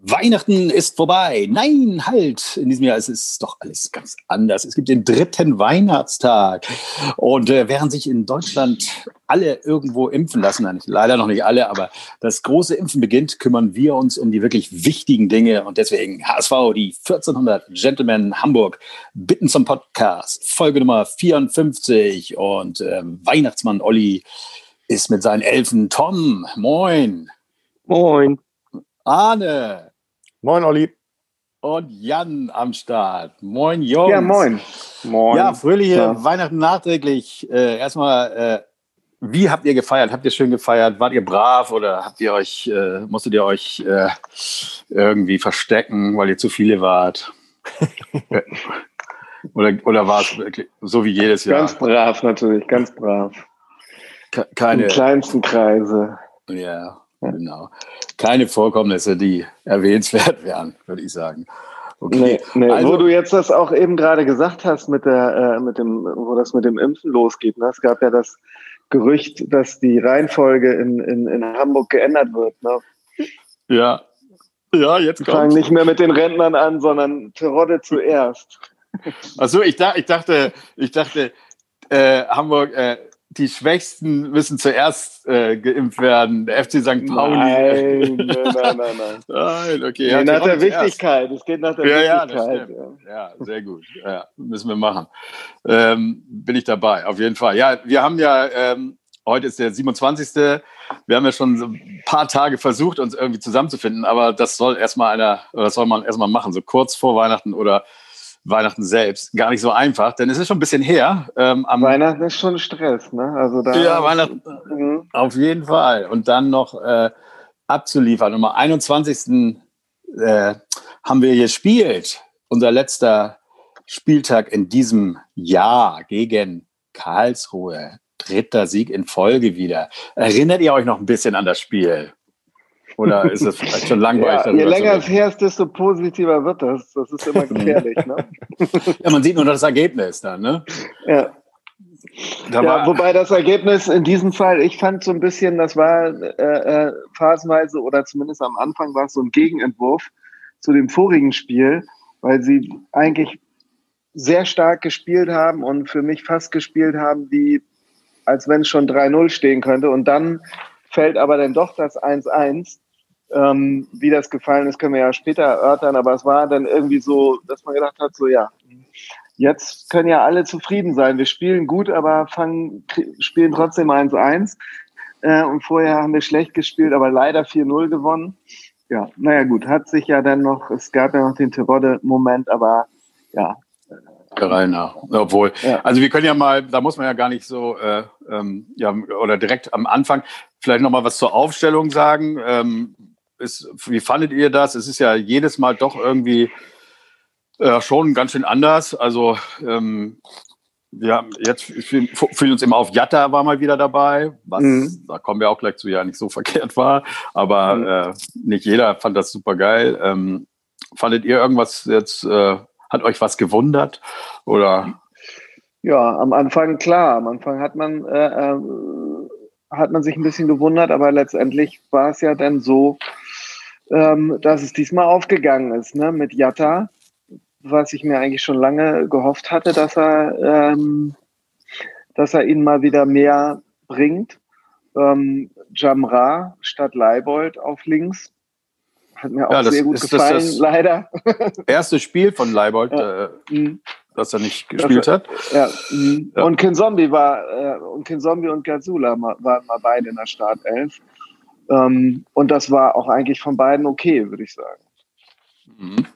Weihnachten ist vorbei. Nein, halt. In diesem Jahr ist es doch alles ganz anders. Es gibt den dritten Weihnachtstag. Und äh, während sich in Deutschland alle irgendwo impfen lassen, nein, leider noch nicht alle, aber das große Impfen beginnt, kümmern wir uns um die wirklich wichtigen Dinge. Und deswegen HSV, die 1400 Gentlemen Hamburg, bitten zum Podcast. Folge Nummer 54. Und äh, Weihnachtsmann Olli ist mit seinen Elfen Tom. Moin. Moin. Arne. Moin, Olli. Und Jan am Start. Moin, Jungs. Ja, moin. Moin. Ja, fröhliche ja. Weihnachten nachträglich. Äh, erstmal, äh, wie habt ihr gefeiert? Habt ihr schön gefeiert? Wart ihr brav oder habt ihr euch, äh, musstet ihr euch äh, irgendwie verstecken, weil ihr zu viele wart? oder, oder war es wirklich so wie jedes Jahr? Ganz brav natürlich, ganz brav. Keine. Im kleinsten Kreise. Ja, genau keine Vorkommnisse, die erwähnenswert wären, würde ich sagen. Okay. Nee, nee. Also, wo du jetzt das auch eben gerade gesagt hast, mit der, äh, mit dem, wo das mit dem Impfen losgeht. Ne? Es gab ja das Gerücht, dass die Reihenfolge in, in, in Hamburg geändert wird. Ne? Ja. Ja, jetzt kommt. Fangen nicht mehr mit den Rentnern an, sondern Terodde zuerst. Achso, ich, da, ich dachte, ich dachte, äh, Hamburg, äh, die Schwächsten müssen zuerst äh, geimpft werden. Der FC St. Pauli. Nein, nein, nein, nein. nein okay. Nee, nach der Wichtigkeit. Es geht nach der ja, Wichtigkeit. Ja, ja. sehr gut. Ja, müssen wir machen. Ähm, bin ich dabei, auf jeden Fall. Ja, wir haben ja, ähm, heute ist der 27. Wir haben ja schon so ein paar Tage versucht, uns irgendwie zusammenzufinden, aber das soll erstmal einer, das soll man erstmal machen, so kurz vor Weihnachten oder Weihnachten selbst. Gar nicht so einfach, denn es ist schon ein bisschen her. Ähm, Weihnachten ist schon Stress, ne? Also da ja, Weihnachten mhm. auf jeden Fall. Und dann noch äh, abzuliefern. Und am 21. Äh, haben wir gespielt. Unser letzter Spieltag in diesem Jahr gegen Karlsruhe. Dritter Sieg in Folge wieder. Erinnert ihr euch noch ein bisschen an das Spiel? Oder ist das vielleicht schon langweilig? Ja, je länger es her ist, desto positiver wird das. Das ist immer gefährlich. ne? Ja, man sieht nur das Ergebnis dann, ne? Ja. Da ja, wobei das Ergebnis in diesem Fall, ich fand so ein bisschen, das war äh, äh, phasenweise oder zumindest am Anfang war es so ein Gegenentwurf zu dem vorigen Spiel, weil sie eigentlich sehr stark gespielt haben und für mich fast gespielt haben, wie als wenn es schon 3-0 stehen könnte. Und dann fällt aber dann doch das 1-1. Ähm, wie das gefallen ist, können wir ja später erörtern, aber es war dann irgendwie so, dass man gedacht hat, so ja, jetzt können ja alle zufrieden sein. Wir spielen gut, aber fangen, spielen trotzdem 1-1. Äh, und vorher haben wir schlecht gespielt, aber leider 4-0 gewonnen. Ja, naja gut, hat sich ja dann noch, es gab ja noch den Terodde-Moment, aber ja, Reihe nach. Obwohl, ja. also wir können ja mal, da muss man ja gar nicht so, äh, ähm, ja, oder direkt am Anfang vielleicht noch mal was zur Aufstellung sagen. Ähm, ist, wie fandet ihr das? Es ist ja jedes Mal doch irgendwie äh, schon ganz schön anders. Also ähm, ja, jetzt fühlen uns immer auf Jatta war mal wieder dabei, was mhm. da kommen wir auch gleich zu, ja nicht so verkehrt war, aber mhm. äh, nicht jeder fand das super geil. Ähm, fandet ihr irgendwas jetzt äh, hat euch was gewundert? Oder? Ja, am Anfang klar. Am Anfang hat man, äh, äh, hat man sich ein bisschen gewundert, aber letztendlich war es ja dann so, ähm, dass es diesmal aufgegangen ist, ne, mit Jatta, was ich mir eigentlich schon lange gehofft hatte, dass er, ähm, dass er ihn mal wieder mehr bringt. Ähm, Jamra statt Leibold auf links hat mir auch ja, sehr gut gefallen, das leider. Erste Spiel von Leibold, ja. äh, mhm. das er nicht gespielt das, hat. Ja. Mhm. ja. Und Kin Zombie war, äh, und Kin Zombie und Gazula waren mal beide in der Startelf. Ähm, und das war auch eigentlich von beiden okay, würde ich sagen. Mhm.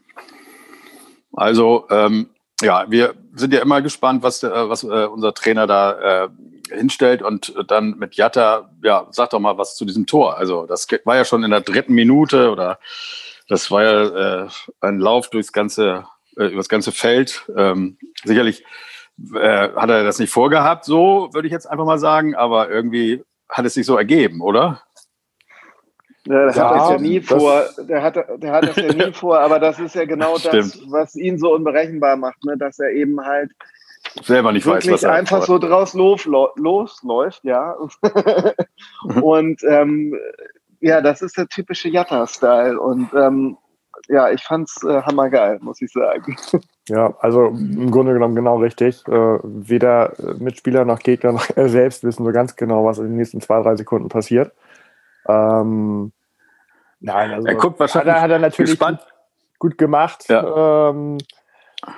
Also, ähm, ja, wir sind ja immer gespannt, was, äh, was äh, unser Trainer da äh, hinstellt und dann mit Jatta, ja, sag doch mal was zu diesem Tor. Also das war ja schon in der dritten Minute oder das war ja äh, ein Lauf durchs ganze, äh, übers ganze Feld. Ähm, sicherlich äh, hat er das nicht vorgehabt, so würde ich jetzt einfach mal sagen, aber irgendwie hat es sich so ergeben, oder? Ja, der ja, hat das ja nie vor. Der hat, der hat das ja nie vor, aber das ist ja genau das, was ihn so unberechenbar macht, ne? dass er eben halt selber nicht wirklich weiß, was er einfach so draus los, losläuft, ja. und ähm, ja, das ist der typische Jatta-Style. Und ähm, ja, ich fand's äh, hammergeil, muss ich sagen. Ja, also im Grunde genommen genau richtig. Äh, weder Mitspieler noch Gegner noch er selbst wissen so ganz genau, was in den nächsten zwei, drei Sekunden passiert. Ähm, nein, also er guckt wahrscheinlich hat er, hat er natürlich gut, gut, gemacht. Ja. Ähm,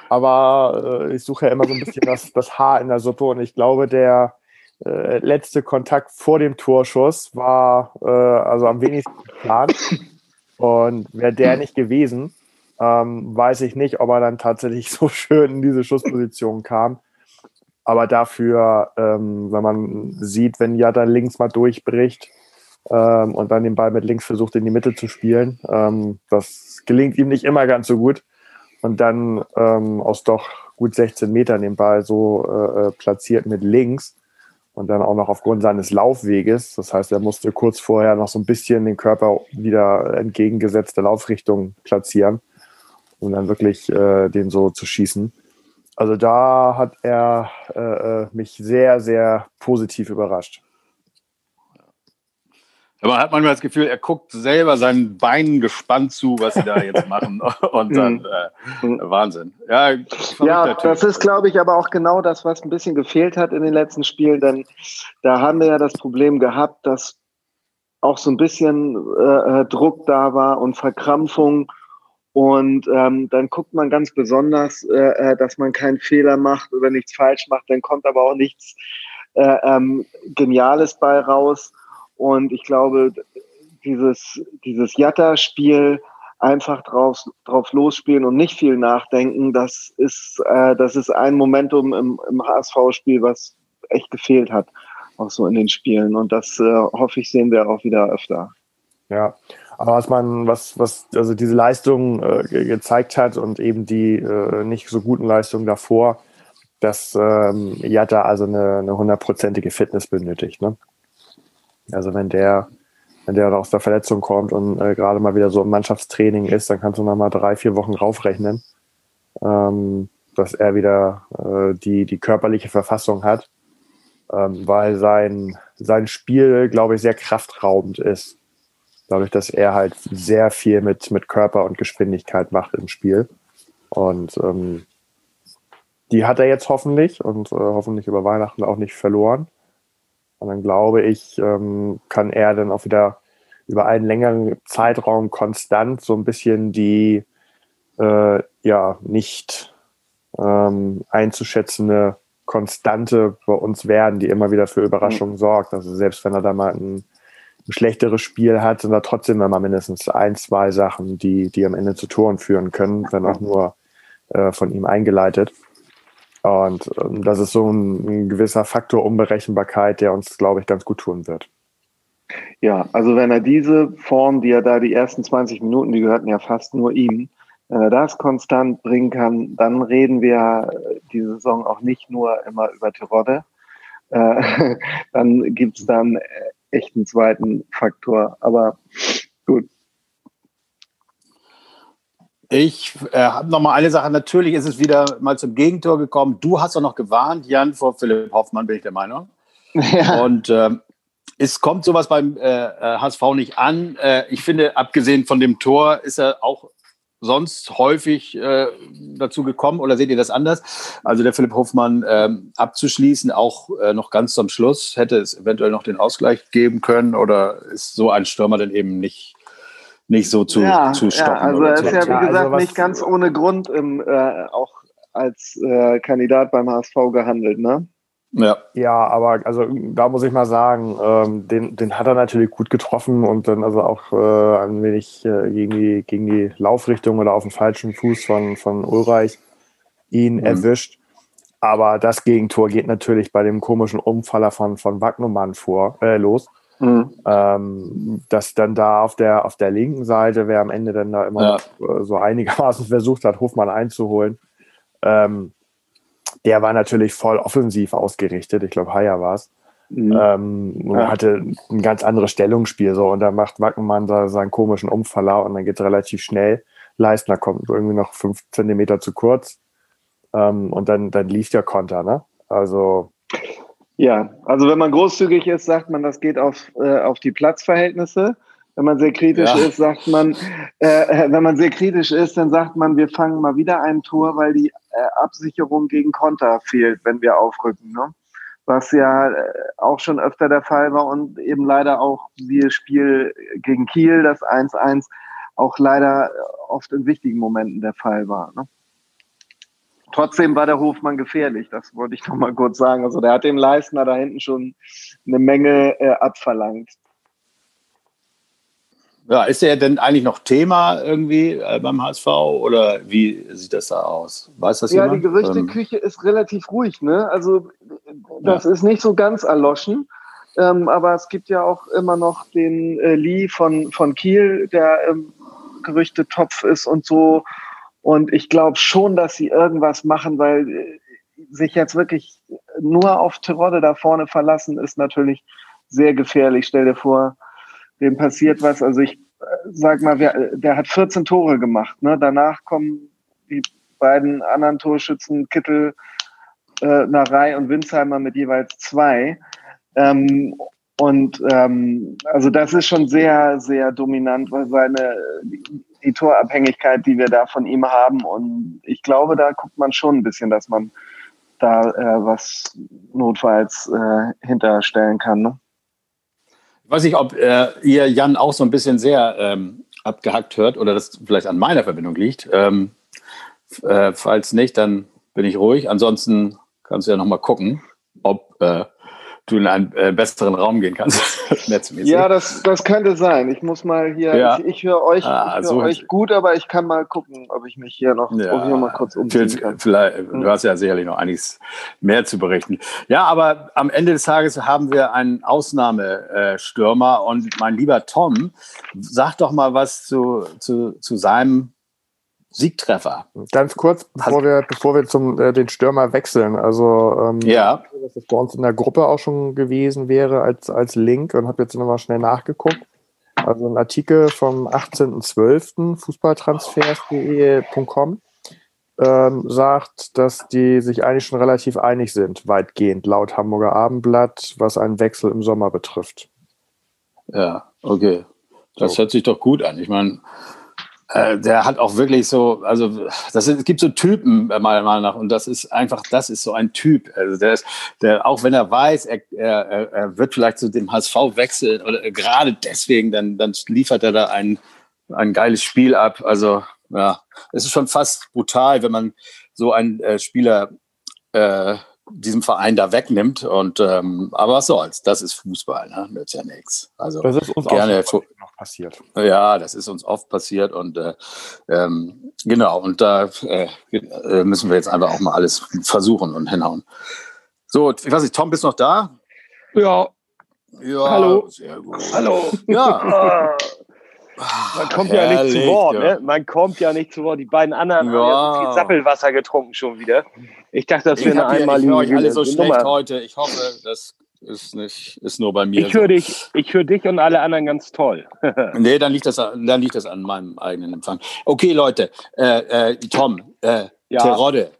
aber äh, ich suche ja immer so ein bisschen das, das Haar in der Suppe und ich glaube, der äh, letzte Kontakt vor dem Torschuss war äh, also am wenigsten geplant. Und wäre der nicht gewesen, ähm, weiß ich nicht, ob er dann tatsächlich so schön in diese Schussposition kam. Aber dafür, ähm, wenn man sieht, wenn Jada links mal durchbricht ähm, und dann den Ball mit links versucht in die Mitte zu spielen, ähm, das gelingt ihm nicht immer ganz so gut. Und dann ähm, aus doch gut 16 Metern den Ball so äh, äh, platziert mit links und dann auch noch aufgrund seines Laufweges. Das heißt, er musste kurz vorher noch so ein bisschen den Körper wieder entgegengesetzte Laufrichtung platzieren, um dann wirklich äh, den so zu schießen. Also da hat er äh, äh mich sehr, sehr positiv überrascht. Man hat manchmal das Gefühl, er guckt selber seinen Beinen gespannt zu, was sie da jetzt machen. Und dann mhm. äh. Wahnsinn. Ja, ja das ist, glaube ich, aber auch genau das, was ein bisschen gefehlt hat in den letzten Spielen. Denn da haben wir ja das Problem gehabt, dass auch so ein bisschen äh, äh Druck da war und Verkrampfung. Und ähm, dann guckt man ganz besonders, äh, äh, dass man keinen Fehler macht oder nichts falsch macht. Dann kommt aber auch nichts äh, ähm, Geniales bei raus. Und ich glaube, dieses, dieses Jatta-Spiel einfach drauf, drauf losspielen und nicht viel nachdenken, das ist, äh, das ist ein Momentum im, im HSV-Spiel, was echt gefehlt hat, auch so in den Spielen. Und das äh, hoffe ich, sehen wir auch wieder öfter. Ja, aber was man, was, was, also diese Leistung äh, gezeigt hat und eben die äh, nicht so guten Leistungen davor, dass ähm, Jatta also eine hundertprozentige Fitness benötigt. Ne? Also wenn der, wenn der aus der Verletzung kommt und äh, gerade mal wieder so im Mannschaftstraining ist, dann kannst du noch mal drei, vier Wochen raufrechnen, ähm, dass er wieder äh, die, die körperliche Verfassung hat, ähm, weil sein, sein Spiel, glaube ich, sehr kraftraubend ist. Dadurch, dass er halt sehr viel mit, mit Körper und Geschwindigkeit macht im Spiel. Und ähm, die hat er jetzt hoffentlich und äh, hoffentlich über Weihnachten auch nicht verloren. Und dann glaube ich, ähm, kann er dann auch wieder über einen längeren Zeitraum konstant so ein bisschen die äh, ja nicht ähm, einzuschätzende Konstante bei uns werden, die immer wieder für Überraschungen mhm. sorgt. Also selbst wenn er da mal ein, ein schlechteres Spiel hat, sind da trotzdem immer mindestens ein, zwei Sachen, die, die am Ende zu Toren führen können, wenn auch nur äh, von ihm eingeleitet. Und ähm, das ist so ein, ein, gewisser Faktor Unberechenbarkeit, der uns, glaube ich, ganz gut tun wird. Ja, also wenn er diese Form, die er da die ersten 20 Minuten, die gehörten ja fast nur ihm, wenn er das konstant bringen kann, dann reden wir die Saison auch nicht nur immer über Terodde. Äh, dann gibt's dann echt einen zweiten Faktor. Aber gut, ich äh, habe noch mal eine Sache. Natürlich ist es wieder mal zum Gegentor gekommen. Du hast doch noch gewarnt, Jan, vor Philipp Hoffmann, bin ich der Meinung. Ja. Und äh, es kommt sowas beim äh, HSV äh, nicht an. Äh, ich finde, abgesehen von dem Tor ist er auch sonst häufig äh, dazu gekommen oder seht ihr das anders? Also der Philipp Hoffmann ähm, abzuschließen, auch äh, noch ganz zum Schluss, hätte es eventuell noch den Ausgleich geben können oder ist so ein Stürmer denn eben nicht nicht so zu, ja, zu stoppen. Ja, also er ist ja, wie gesagt, also nicht ganz ohne Grund im, äh, auch als äh, Kandidat beim HSV gehandelt, ne? Ja. ja, aber also da muss ich mal sagen, ähm, den, den hat er natürlich gut getroffen und dann also auch äh, ein wenig äh, gegen, die, gegen die Laufrichtung oder auf den falschen Fuß von, von Ulreich ihn mhm. erwischt. Aber das Gegentor geht natürlich bei dem komischen Umfaller von, von Wagnumann vor, äh, los. Mhm. Ähm, dass dann da auf der, auf der linken Seite, wer am Ende dann da immer ja. äh, so einigermaßen versucht hat, Hofmann einzuholen, ähm, der war natürlich voll offensiv ausgerichtet. Ich glaube, Haya war es. Mhm. Ähm, ja. hatte ein ganz anderes Stellungsspiel. So. Und da macht Wackenmann da seinen komischen Umfaller und dann geht es relativ schnell. Leistner kommt irgendwie noch fünf Zentimeter zu kurz. Ähm, und dann, dann lief der Konter. Ne? Also ja, also wenn man großzügig ist, sagt man, das geht auf, äh, auf die Platzverhältnisse. Wenn man sehr kritisch ja. ist, sagt man, äh, wenn man sehr kritisch ist, dann sagt man, wir fangen mal wieder ein Tor, weil die äh, Absicherung gegen Konter fehlt, wenn wir aufrücken. Ne? Was ja äh, auch schon öfter der Fall war und eben leider auch wie Spiel gegen Kiel, das 1-1, auch leider oft in wichtigen Momenten der Fall war. Ne? Trotzdem war der Hofmann gefährlich, das wollte ich noch mal kurz sagen. Also der hat dem Leistner da hinten schon eine Menge äh, abverlangt. Ja, ist er denn eigentlich noch Thema irgendwie äh, beim HSV oder wie sieht das da aus? Weiß das ja, jemand? Ja, die Gerüchteküche ähm, ist relativ ruhig, ne? Also das ja. ist nicht so ganz erloschen. Ähm, aber es gibt ja auch immer noch den äh, Lee von, von Kiel, der ähm, Gerüchtetopf ist und so. Und ich glaube schon, dass sie irgendwas machen, weil äh, sich jetzt wirklich nur auf Terodde da vorne verlassen, ist natürlich sehr gefährlich. Stell dir vor, dem passiert was. Also ich äh, sag mal, wer, der hat 14 Tore gemacht. Ne? Danach kommen die beiden anderen Torschützen, Kittel, äh, Narei und Winsheimer mit jeweils zwei. Ähm, und ähm, also das ist schon sehr, sehr dominant, weil seine die, Torabhängigkeit, die wir da von ihm haben. Und ich glaube, da guckt man schon ein bisschen, dass man da äh, was notfalls äh, hinterstellen kann. Ne? Ich weiß nicht, ob äh, ihr Jan auch so ein bisschen sehr ähm, abgehackt hört oder das vielleicht an meiner Verbindung liegt. Ähm, äh, falls nicht, dann bin ich ruhig. Ansonsten kannst du ja nochmal gucken, ob äh, du in einen äh, besseren Raum gehen kannst. ja, das, das könnte sein. Ich muss mal hier, ja. ich, ich höre euch, ah, ich hör so euch gut, aber ich kann mal gucken, ob ich mich hier noch, ja, hier mal kurz umziehen kann. Vielleicht, hm. Du hast ja sicherlich noch einiges mehr zu berichten. Ja, aber am Ende des Tages haben wir einen Ausnahmestürmer und mein lieber Tom, sag doch mal was zu, zu, zu seinem Siegtreffer. Ganz kurz, bevor wir, bevor wir zum äh, den Stürmer wechseln. Also ähm, ja. dass das bei uns in der Gruppe auch schon gewesen wäre als, als Link und habe jetzt nochmal schnell nachgeguckt. Also ein Artikel vom 18.12. fußballtransfers.de.com ähm, sagt, dass die sich eigentlich schon relativ einig sind, weitgehend, laut Hamburger Abendblatt, was einen Wechsel im Sommer betrifft. Ja, okay. Das so. hört sich doch gut an. Ich meine, äh, der hat auch wirklich so, also das ist, es gibt so Typen äh, meiner Meinung nach und das ist einfach, das ist so ein Typ. Also der ist, der auch wenn er weiß, er, er, er wird vielleicht zu dem HSV wechseln oder gerade deswegen, dann, dann liefert er da ein, ein geiles Spiel ab. Also ja, es ist schon fast brutal, wenn man so einen äh, Spieler äh, diesem Verein da wegnimmt. Und ähm, aber was soll's, das ist Fußball, ne? Nützt ja nichts. Also das ist uns gerne auch noch passiert. Ja, das ist uns oft passiert und äh, ähm, genau, und da äh, äh, müssen wir jetzt einfach auch mal alles versuchen und hinhauen. So, ich weiß nicht, Tom, bist du noch da? Ja. Ja, Hallo. sehr gut. Hallo. Ja. Man kommt Herrlich, ja nicht zu Wort, ja. ne? Man kommt ja nicht zu Wort. Die beiden anderen ja. haben ja so viel Sappelwasser getrunken schon wieder. Ich dachte, das wäre eine einmalige Ich höre euch alle so schlecht Nummer. heute. Ich hoffe, das ist nicht, ist nur bei mir. Ich höre so. dich, ich höre dich und alle anderen ganz toll. nee, dann liegt das, dann liegt das an meinem eigenen Empfang. Okay, Leute, äh, äh, Tom, äh, ja. Terodde.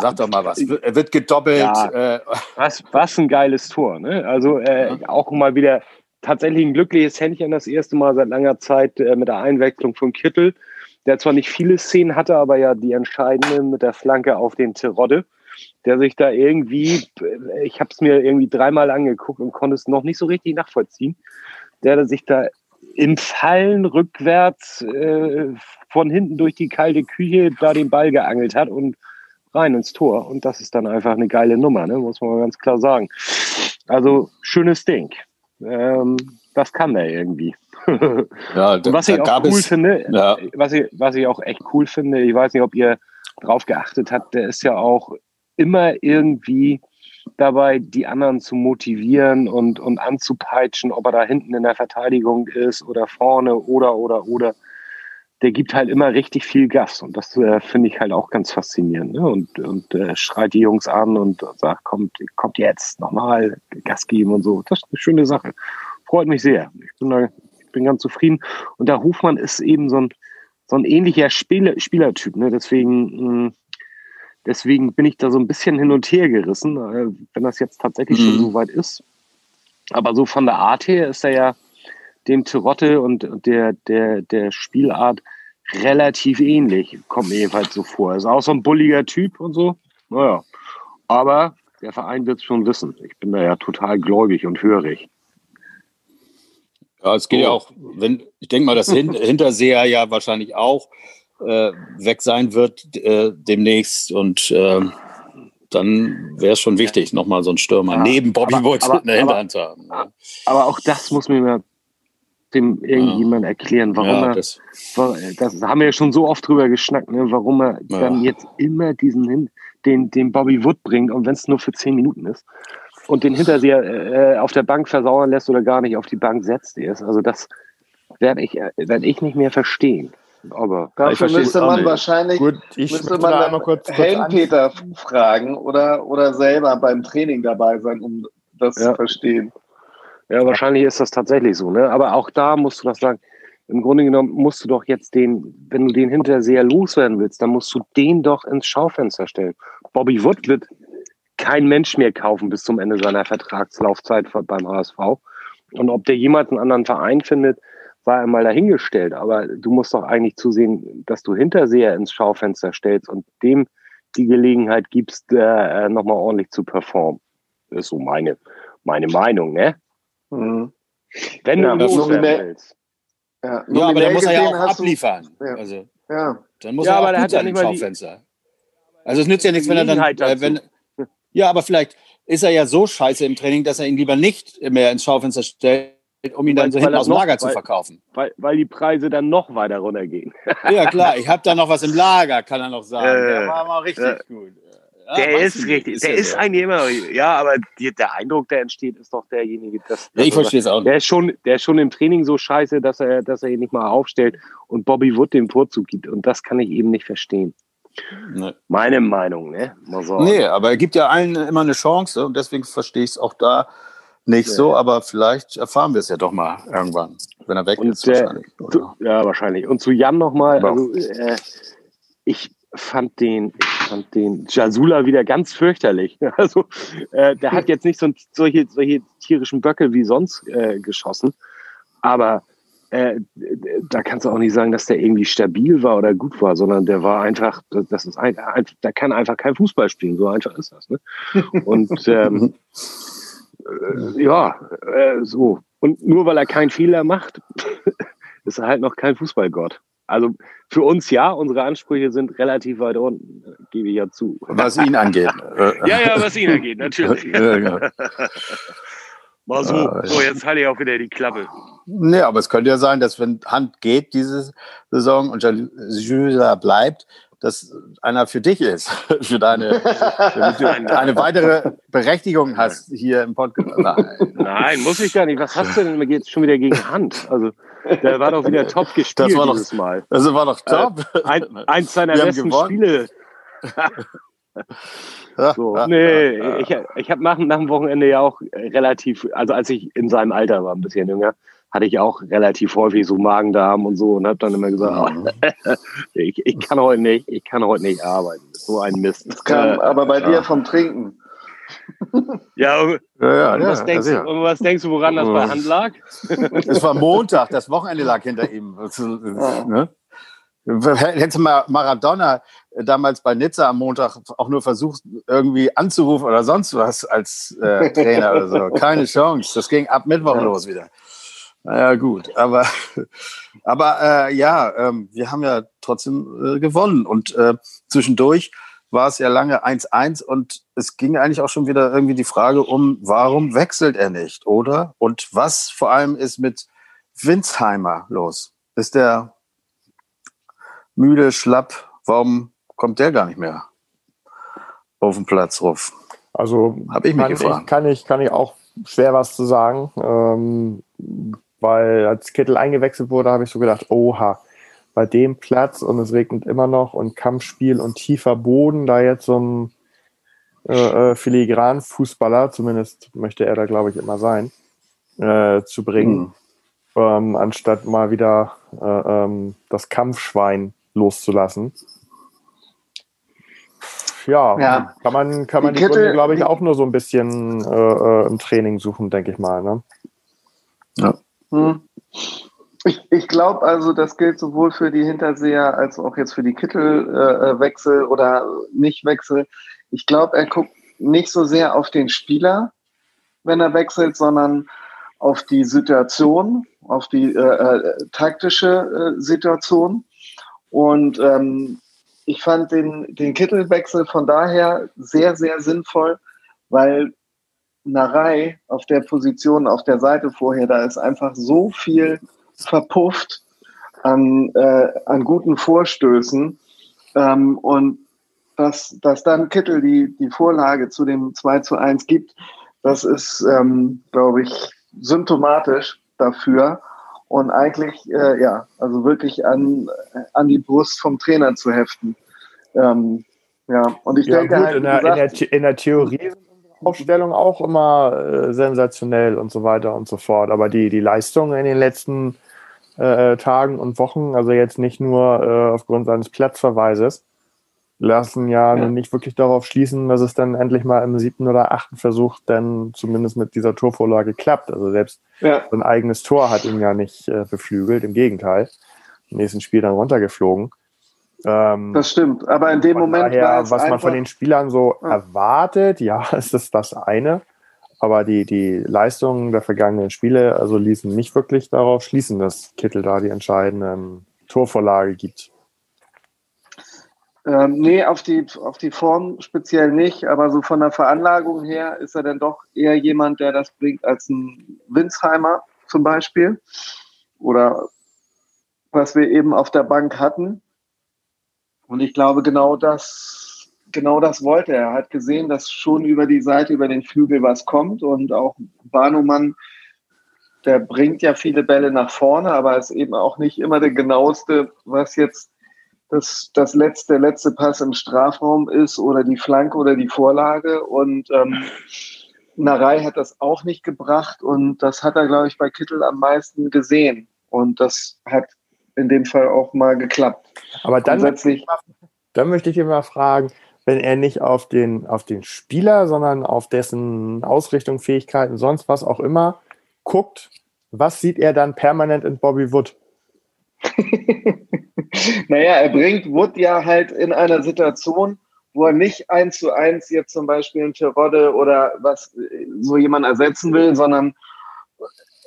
Sag doch mal was. Er wird gedoppelt. Ja, äh, was, was ein geiles Tor. Ne? Also äh, auch mal wieder tatsächlich ein glückliches Händchen das erste Mal seit langer Zeit äh, mit der Einwechslung von Kittel, der zwar nicht viele Szenen hatte, aber ja die entscheidende mit der Flanke auf den Terodde, der sich da irgendwie, äh, ich habe es mir irgendwie dreimal angeguckt und konnte es noch nicht so richtig nachvollziehen, der sich da im Fallen rückwärts äh, von hinten durch die kalte Küche da den Ball geangelt hat und rein ins Tor. Und das ist dann einfach eine geile Nummer, ne? muss man ganz klar sagen. Also schönes Ding ähm, das kann er irgendwie. ja, da, was ich auch cool es, finde, ja. was, ich, was ich auch echt cool finde, ich weiß nicht, ob ihr drauf geachtet habt, der ist ja auch immer irgendwie dabei, die anderen zu motivieren und, und anzupeitschen, ob er da hinten in der Verteidigung ist oder vorne oder, oder, oder. Der gibt halt immer richtig viel Gas und das äh, finde ich halt auch ganz faszinierend. Ne? Und, und äh, schreit die Jungs an und sagt, kommt, kommt jetzt nochmal Gas geben und so. Das ist eine schöne Sache. Freut mich sehr. Ich bin, da, ich bin ganz zufrieden. Und der Hofmann ist eben so ein, so ein ähnlicher Spieler, Spielertyp. Ne? Deswegen, mh, deswegen bin ich da so ein bisschen hin und her gerissen, äh, wenn das jetzt tatsächlich mhm. schon so weit ist. Aber so von der Art her ist er ja den Terotte und der, der, der Spielart relativ ähnlich, kommt mir jedenfalls so vor. Ist auch so ein bulliger Typ und so. Naja. Aber der Verein wird es schon wissen. Ich bin da ja total gläubig und hörig. Ja, es geht oh. ja auch, wenn, ich denke mal, dass Hinterseher ja wahrscheinlich auch äh, weg sein wird äh, demnächst und äh, dann wäre es schon wichtig, nochmal so einen Stürmer ja, neben Bobby aber, Wood in der Hinterhand zu haben. Aber auch das muss mir dem irgendjemand ja. erklären, warum ja, er, das, das haben wir ja schon so oft drüber geschnackt, ne, warum er dann jetzt immer diesen, den, den Bobby Wood bringt und wenn es nur für zehn Minuten ist und den Hinterseher äh, auf der Bank versauern lässt oder gar nicht auf die Bank setzt ist. Also das werde ich, äh, werd ich nicht mehr verstehen. Aber dafür müsste man nicht. wahrscheinlich Gut, müsste man einmal kurz, kurz Helmpeter fragen oder, oder selber beim Training dabei sein, um das ja. zu verstehen. Ja, wahrscheinlich ist das tatsächlich so. Ne? Aber auch da musst du das sagen. Im Grunde genommen musst du doch jetzt den, wenn du den Hinterseher loswerden willst, dann musst du den doch ins Schaufenster stellen. Bobby Wood wird kein Mensch mehr kaufen bis zum Ende seiner Vertragslaufzeit beim HSV. Und ob der jemals einen anderen Verein findet, war einmal dahingestellt. Aber du musst doch eigentlich zusehen, dass du Hinterseher ins Schaufenster stellst und dem die Gelegenheit gibst, äh, nochmal ordentlich zu performen. Das ist so meine, meine Meinung, ne? Mhm. Wenn ja, du loswerden willst. Ja, ja aber dann muss er ja auch abliefern. Du, ja. Also, ja. Dann muss ja, er auch gut sein im Schaufenster. Also es nützt ja nichts, wenn er dann, äh, wenn, ja, aber vielleicht ist er ja so scheiße im Training, dass er ihn lieber nicht mehr ins Schaufenster stellt, um ihn dann so hinten aus dem Lager noch, zu verkaufen. Weil, weil die Preise dann noch weiter runtergehen. Ja, klar, ich habe da noch was im Lager, kann er noch sagen. Äh, der war mal richtig äh, gut. Ja, der ist richtig, ist der ist so. eigentlich immer, ja, aber die, der Eindruck, der entsteht, ist doch derjenige, dass, ja, ich verstehe es auch nicht. Der ist schon, der ist schon im Training so scheiße, dass er, dass er ihn nicht mal aufstellt und Bobby Wood den Vorzug gibt und das kann ich eben nicht verstehen. Nee. Meine Meinung, ne? Nee, aber er gibt ja allen immer eine Chance und deswegen verstehe ich es auch da nicht nee. so, aber vielleicht erfahren wir es ja doch mal irgendwann, wenn er weg und ist. Der, wahrscheinlich, zu, ja, wahrscheinlich. Und zu Jan nochmal, also, äh, ich fand den, ich fand den Jasula wieder ganz fürchterlich. Also äh, der hat jetzt nicht so solche, solche tierischen Böcke wie sonst äh, geschossen, aber äh, da kannst du auch nicht sagen, dass der irgendwie stabil war oder gut war, sondern der war einfach, das ist ein, ein der kann einfach kein Fußball spielen, so einfach ist das. Ne? Und ähm, äh, ja, äh, so. Und nur weil er keinen Fehler macht, ist er halt noch kein Fußballgott. Also für uns ja, unsere Ansprüche sind relativ weit unten, gebe ich ja zu. Was ihn angeht. ja, ja, was ihn angeht, natürlich. ja, genau. Mal so, äh, so, jetzt halte ich auch wieder die Klappe. Nee, aber es könnte ja sein, dass wenn Hand geht diese Saison und Jules bleibt, dass einer für dich ist, für deine, damit du eine weitere Berechtigung hast hier im Podcast. Nein. Nein, muss ich gar nicht. Was hast du denn? Mir geht es schon wieder gegen Hand. Also, der war doch wieder top gespielt das war dieses doch, Mal. Das war doch top. Äh, ein, eins seiner besten Spiele. So, nee, ich, ich habe nach, nach dem Wochenende ja auch relativ, also als ich in seinem Alter war, ein bisschen jünger, hatte ich auch relativ häufig so Magendarm und so und habe dann immer gesagt, mhm. ich, ich kann heute nicht, ich kann heute nicht arbeiten. So ein Mist. Das kam äh, aber bei ja. dir vom Trinken. Ja, und, ja, ja, was, denkst du, und was denkst du, woran das bei Hand lag? Es war Montag, das Wochenende lag hinter ihm. Ne? Hätte mal Maradona damals bei Nizza am Montag auch nur versucht, irgendwie anzurufen oder sonst was als äh, Trainer oder so. Keine Chance. Das ging ab Mittwoch los wieder. Naja, gut. Aber, aber äh, ja, ähm, wir haben ja trotzdem äh, gewonnen. Und äh, zwischendurch war es ja lange 1-1 und es ging eigentlich auch schon wieder irgendwie die Frage um, warum wechselt er nicht, oder? Und was vor allem ist mit Winsheimer los? Ist der müde, schlapp? Warum kommt der gar nicht mehr auf den Platz ruf? Also habe ich mich gefragt. Ich, kann, ich, kann ich auch schwer was zu sagen. Ähm, weil als Kittel eingewechselt wurde, habe ich so gedacht, oha, bei dem Platz und es regnet immer noch und Kampfspiel und tiefer Boden, da jetzt so ein äh, äh filigran Fußballer, zumindest möchte er da, glaube ich, immer sein, äh, zu bringen, mhm. ähm, anstatt mal wieder äh, ähm, das Kampfschwein loszulassen. Ja, ja, kann man, kann man die, die Gründe, glaube ich, auch nur so ein bisschen äh, äh, im Training suchen, denke ich mal. Ne? Ja. Hm. Ich, ich glaube also, das gilt sowohl für die Hinterseher als auch jetzt für die Kittelwechsel äh, oder Nichtwechsel. Ich glaube, er guckt nicht so sehr auf den Spieler, wenn er wechselt, sondern auf die Situation, auf die äh, äh, taktische äh, Situation. Und ähm, ich fand den, den Kittelwechsel von daher sehr, sehr sinnvoll, weil Narei auf der Position, auf der Seite vorher, da ist einfach so viel verpufft an, äh, an guten Vorstößen. Ähm, und dass, dass dann Kittel die, die Vorlage zu dem 2 zu 1 gibt, das ist, ähm, glaube ich, symptomatisch dafür und eigentlich, äh, ja, also wirklich an, an die Brust vom Trainer zu heften. Ähm, ja, und ich ja, denke gut, halt, in, der, gesagt, in, der, in der Theorie sind Aufstellung auch immer äh, sensationell und so weiter und so fort. Aber die, die Leistung in den letzten äh, Tagen und Wochen, also jetzt nicht nur äh, aufgrund seines Platzverweises, lassen ja, ja. nicht wirklich darauf schließen, dass es dann endlich mal im siebten oder achten Versuch dann zumindest mit dieser Torvorlage klappt. Also selbst ja. sein eigenes Tor hat ihn ja nicht äh, beflügelt, im Gegenteil. Im nächsten Spiel dann runtergeflogen. Ähm, das stimmt, aber in dem Moment daher, was man von den Spielern so ja. erwartet, ja, ist das das eine. Aber die, die Leistungen der vergangenen Spiele also ließen nicht wirklich darauf schließen, dass Kittel da die entscheidende Torvorlage gibt. Ähm, nee, auf die, auf die Form speziell nicht, aber so von der Veranlagung her ist er dann doch eher jemand, der das bringt als ein Winsheimer zum Beispiel. Oder was wir eben auf der Bank hatten. Und ich glaube, genau das, genau das wollte er. Er hat gesehen, dass schon über die Seite, über den Flügel was kommt und auch Banumann, der bringt ja viele Bälle nach vorne, aber ist eben auch nicht immer der genaueste, was jetzt das, das letzte, letzte Pass im Strafraum ist oder die Flanke oder die Vorlage. Und ähm, Narei hat das auch nicht gebracht und das hat er, glaube ich, bei Kittel am meisten gesehen. Und das hat in dem Fall auch mal geklappt. Aber dann, dann möchte ich mal fragen, wenn er nicht auf den, auf den Spieler, sondern auf dessen Ausrichtung, Fähigkeiten, sonst was auch immer guckt, was sieht er dann permanent in Bobby Wood? naja, er bringt Wood ja halt in einer Situation, wo er nicht eins zu eins jetzt zum Beispiel in Terodde oder was so jemand ersetzen will, sondern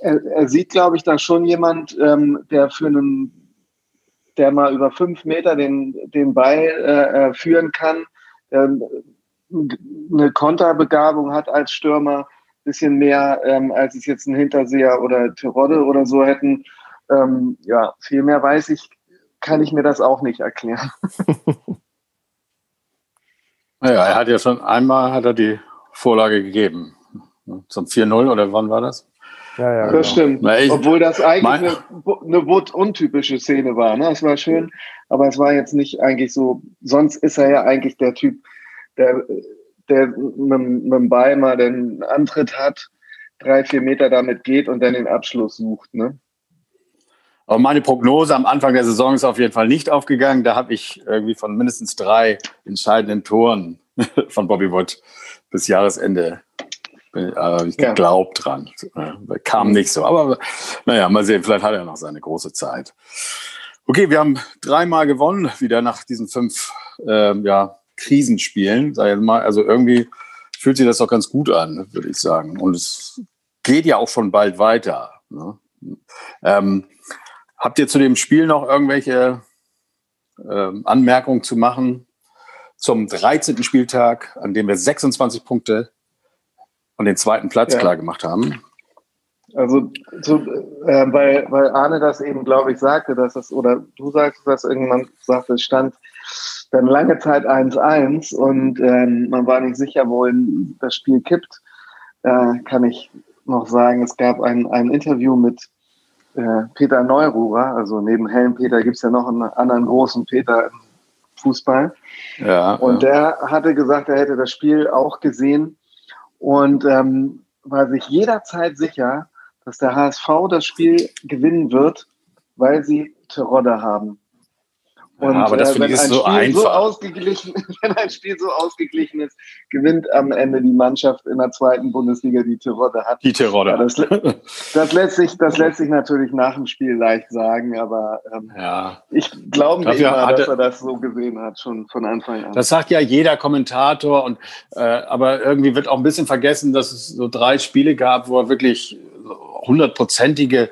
er, er sieht, glaube ich, da schon jemand, ähm, der für einen, der mal über fünf Meter den, den Ball äh, äh führen kann, ähm, eine Konterbegabung hat als Stürmer, bisschen mehr, ähm, als es jetzt ein Hinterseher oder Terodde oder so hätten. Ähm, ja, viel mehr weiß ich, kann ich mir das auch nicht erklären. naja, er hat ja schon einmal hat er die Vorlage gegeben. Zum 4-0 oder wann war das? Ja, ja, das genau. stimmt. Na, ich, Obwohl das eigentlich eine, eine Wood-untypische Szene war. Ne? Es war schön, aber es war jetzt nicht eigentlich so. Sonst ist er ja eigentlich der Typ, der, der mit, mit dem Ball mal den Antritt hat, drei, vier Meter damit geht und dann den Abschluss sucht. Ne? Aber meine Prognose am Anfang der Saison ist auf jeden Fall nicht aufgegangen. Da habe ich irgendwie von mindestens drei entscheidenden Toren von Bobby Wood bis Jahresende äh, ich ja. dran. Äh, kam nicht so. Aber naja, mal sehen, vielleicht hat er noch seine große Zeit. Okay, wir haben dreimal gewonnen, wieder nach diesen fünf äh, ja, Krisenspielen. Mal. Also irgendwie fühlt sich das doch ganz gut an, würde ich sagen. Und es geht ja auch schon bald weiter. Ne? Ähm, Habt ihr zu dem Spiel noch irgendwelche äh, Anmerkungen zu machen zum 13. Spieltag, an dem wir 26 Punkte und den zweiten Platz ja. klar gemacht haben? Also, zu, äh, weil, weil Arne das eben, glaube ich, sagte, dass es, oder du sagst, dass irgendwann sagte, es stand dann lange Zeit 1-1 und ähm, man war nicht sicher, wohin das Spiel kippt, äh, kann ich noch sagen, es gab ein, ein Interview mit äh, Peter Neururer, also neben Helen Peter gibt es ja noch einen anderen großen Peter im Fußball. Ja, und ja. der hatte gesagt, er hätte das Spiel auch gesehen und ähm, war sich jederzeit sicher, dass der HSV das Spiel gewinnen wird, weil sie Terodde haben. Und ja, aber das äh, wenn ein so Spiel einfach. so ausgeglichen, wenn ein Spiel so ausgeglichen ist, gewinnt am Ende die Mannschaft in der zweiten Bundesliga, die Tirode hat. Die Tirode. Ja, das, das, lässt sich, das lässt sich natürlich nach dem Spiel leicht sagen, aber ähm, ja. ich glaube nicht mal, dass er das so gesehen hat, schon von Anfang an. Das sagt ja jeder Kommentator und äh, aber irgendwie wird auch ein bisschen vergessen, dass es so drei Spiele gab, wo er wirklich hundertprozentige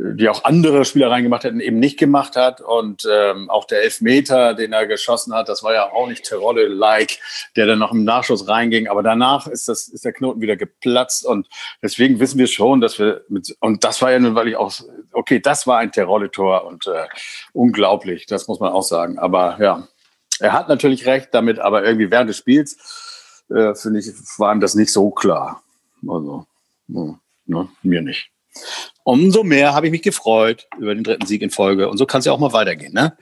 die auch andere Spieler reingemacht hätten, eben nicht gemacht hat. Und ähm, auch der Elfmeter, den er geschossen hat, das war ja auch nicht Terodde-like, der dann noch im Nachschuss reinging. Aber danach ist, das, ist der Knoten wieder geplatzt. Und deswegen wissen wir schon, dass wir mit, und das war ja nun, weil ich auch, okay, das war ein Terodde-Tor und äh, unglaublich, das muss man auch sagen. Aber ja, er hat natürlich recht damit, aber irgendwie während des Spiels, äh, finde ich, war ihm das nicht so klar. Also, ne, mir nicht. Umso mehr habe ich mich gefreut über den dritten Sieg in Folge. Und so kann es ja auch mal weitergehen, ne?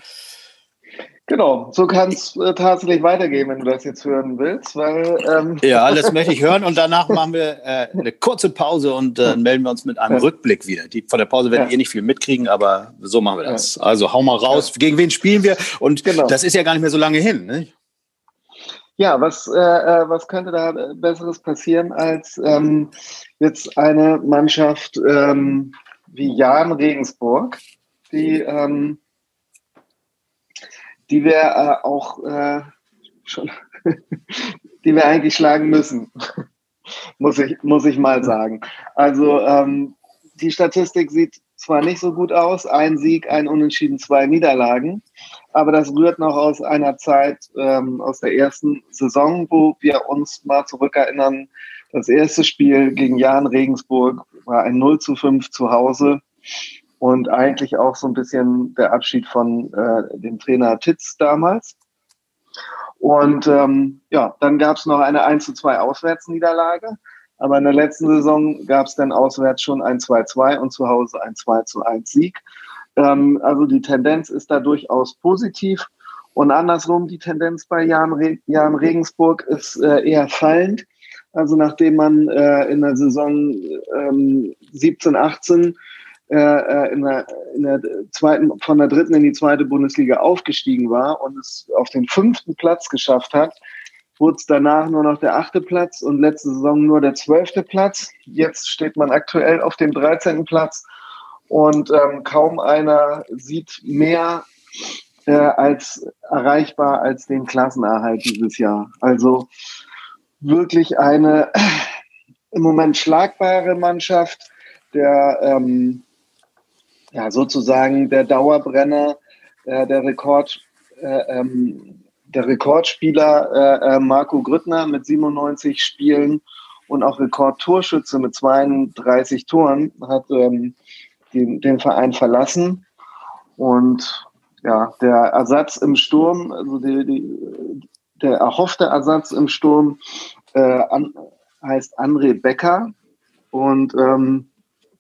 Genau, so kann es äh, tatsächlich weitergehen, wenn du das jetzt hören willst, weil ähm ja, das möchte ich hören und danach machen wir äh, eine kurze Pause und äh, melden wir uns mit einem ja. Rückblick wieder. Die von der Pause werden ja. eh nicht viel mitkriegen, aber so machen wir das. Ja. Also hau mal raus. Gegen wen spielen wir? Und genau. das ist ja gar nicht mehr so lange hin. Ne? Ja, was, äh, äh, was könnte da Besseres passieren, als ähm, jetzt eine Mannschaft ähm, wie Jan Regensburg, die, ähm, die wir äh, auch äh, schon, die wir eigentlich schlagen müssen, muss ich, muss ich mal sagen. Also ähm, die Statistik sieht zwar nicht so gut aus, ein Sieg, ein Unentschieden, zwei Niederlagen, aber das rührt noch aus einer Zeit, ähm, aus der ersten Saison, wo wir uns mal zurückerinnern. Das erste Spiel gegen Jan Regensburg war ein 0 zu 5 zu Hause und eigentlich auch so ein bisschen der Abschied von äh, dem Trainer Titz damals. Und ähm, ja, dann gab es noch eine 1 zu 2 Auswärtsniederlage. Aber in der letzten Saison gab es dann auswärts schon ein 2-2 und zu Hause ein 2-1 Sieg. Ähm, also die Tendenz ist da durchaus positiv. Und andersrum, die Tendenz bei Jan, Re Jan Regensburg ist äh, eher fallend. Also nachdem man äh, in der Saison ähm, 17, 18 äh, äh, in, der, in der zweiten, von der dritten in die zweite Bundesliga aufgestiegen war und es auf den fünften Platz geschafft hat, wurde es danach nur noch der achte Platz und letzte Saison nur der zwölfte Platz. Jetzt steht man aktuell auf dem 13. Platz und ähm, kaum einer sieht mehr äh, als erreichbar als den Klassenerhalt dieses Jahr. Also wirklich eine im Moment schlagbare Mannschaft, der ähm, ja sozusagen der Dauerbrenner, äh, der Rekord äh, ähm, der Rekordspieler äh, äh, Marco Grüttner mit 97 Spielen und auch Rekordtorschütze mit 32 Toren hat ähm, den, den Verein verlassen. Und ja, der Ersatz im Sturm, also die, die, der erhoffte Ersatz im Sturm äh, an, heißt André Becker. Und ähm,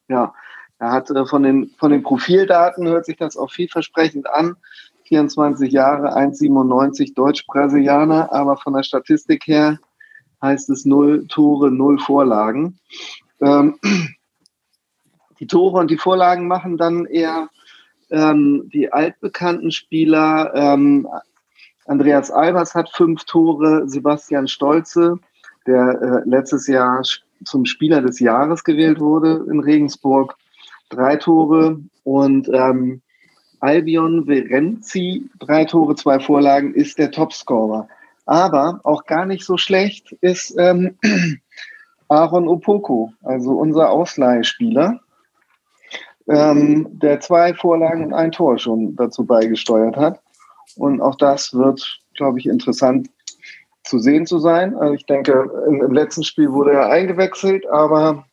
ja, er hat äh, von, den, von den Profildaten hört sich das auch vielversprechend an. 24 Jahre, 1,97 Deutsch-Brasilianer, aber von der Statistik her heißt es null Tore, null Vorlagen. Ähm, die Tore und die Vorlagen machen dann eher ähm, die altbekannten Spieler. Ähm, Andreas Albers hat fünf Tore, Sebastian Stolze, der äh, letztes Jahr zum Spieler des Jahres gewählt wurde in Regensburg, drei Tore und ähm, Albion Verenzi, drei Tore, zwei Vorlagen, ist der Topscorer. Aber auch gar nicht so schlecht ist ähm, Aaron Opoko, also unser Ausleihspieler, ähm, der zwei Vorlagen und ein Tor schon dazu beigesteuert hat. Und auch das wird, glaube ich, interessant zu sehen zu sein. Also ich denke, im, im letzten Spiel wurde er eingewechselt, aber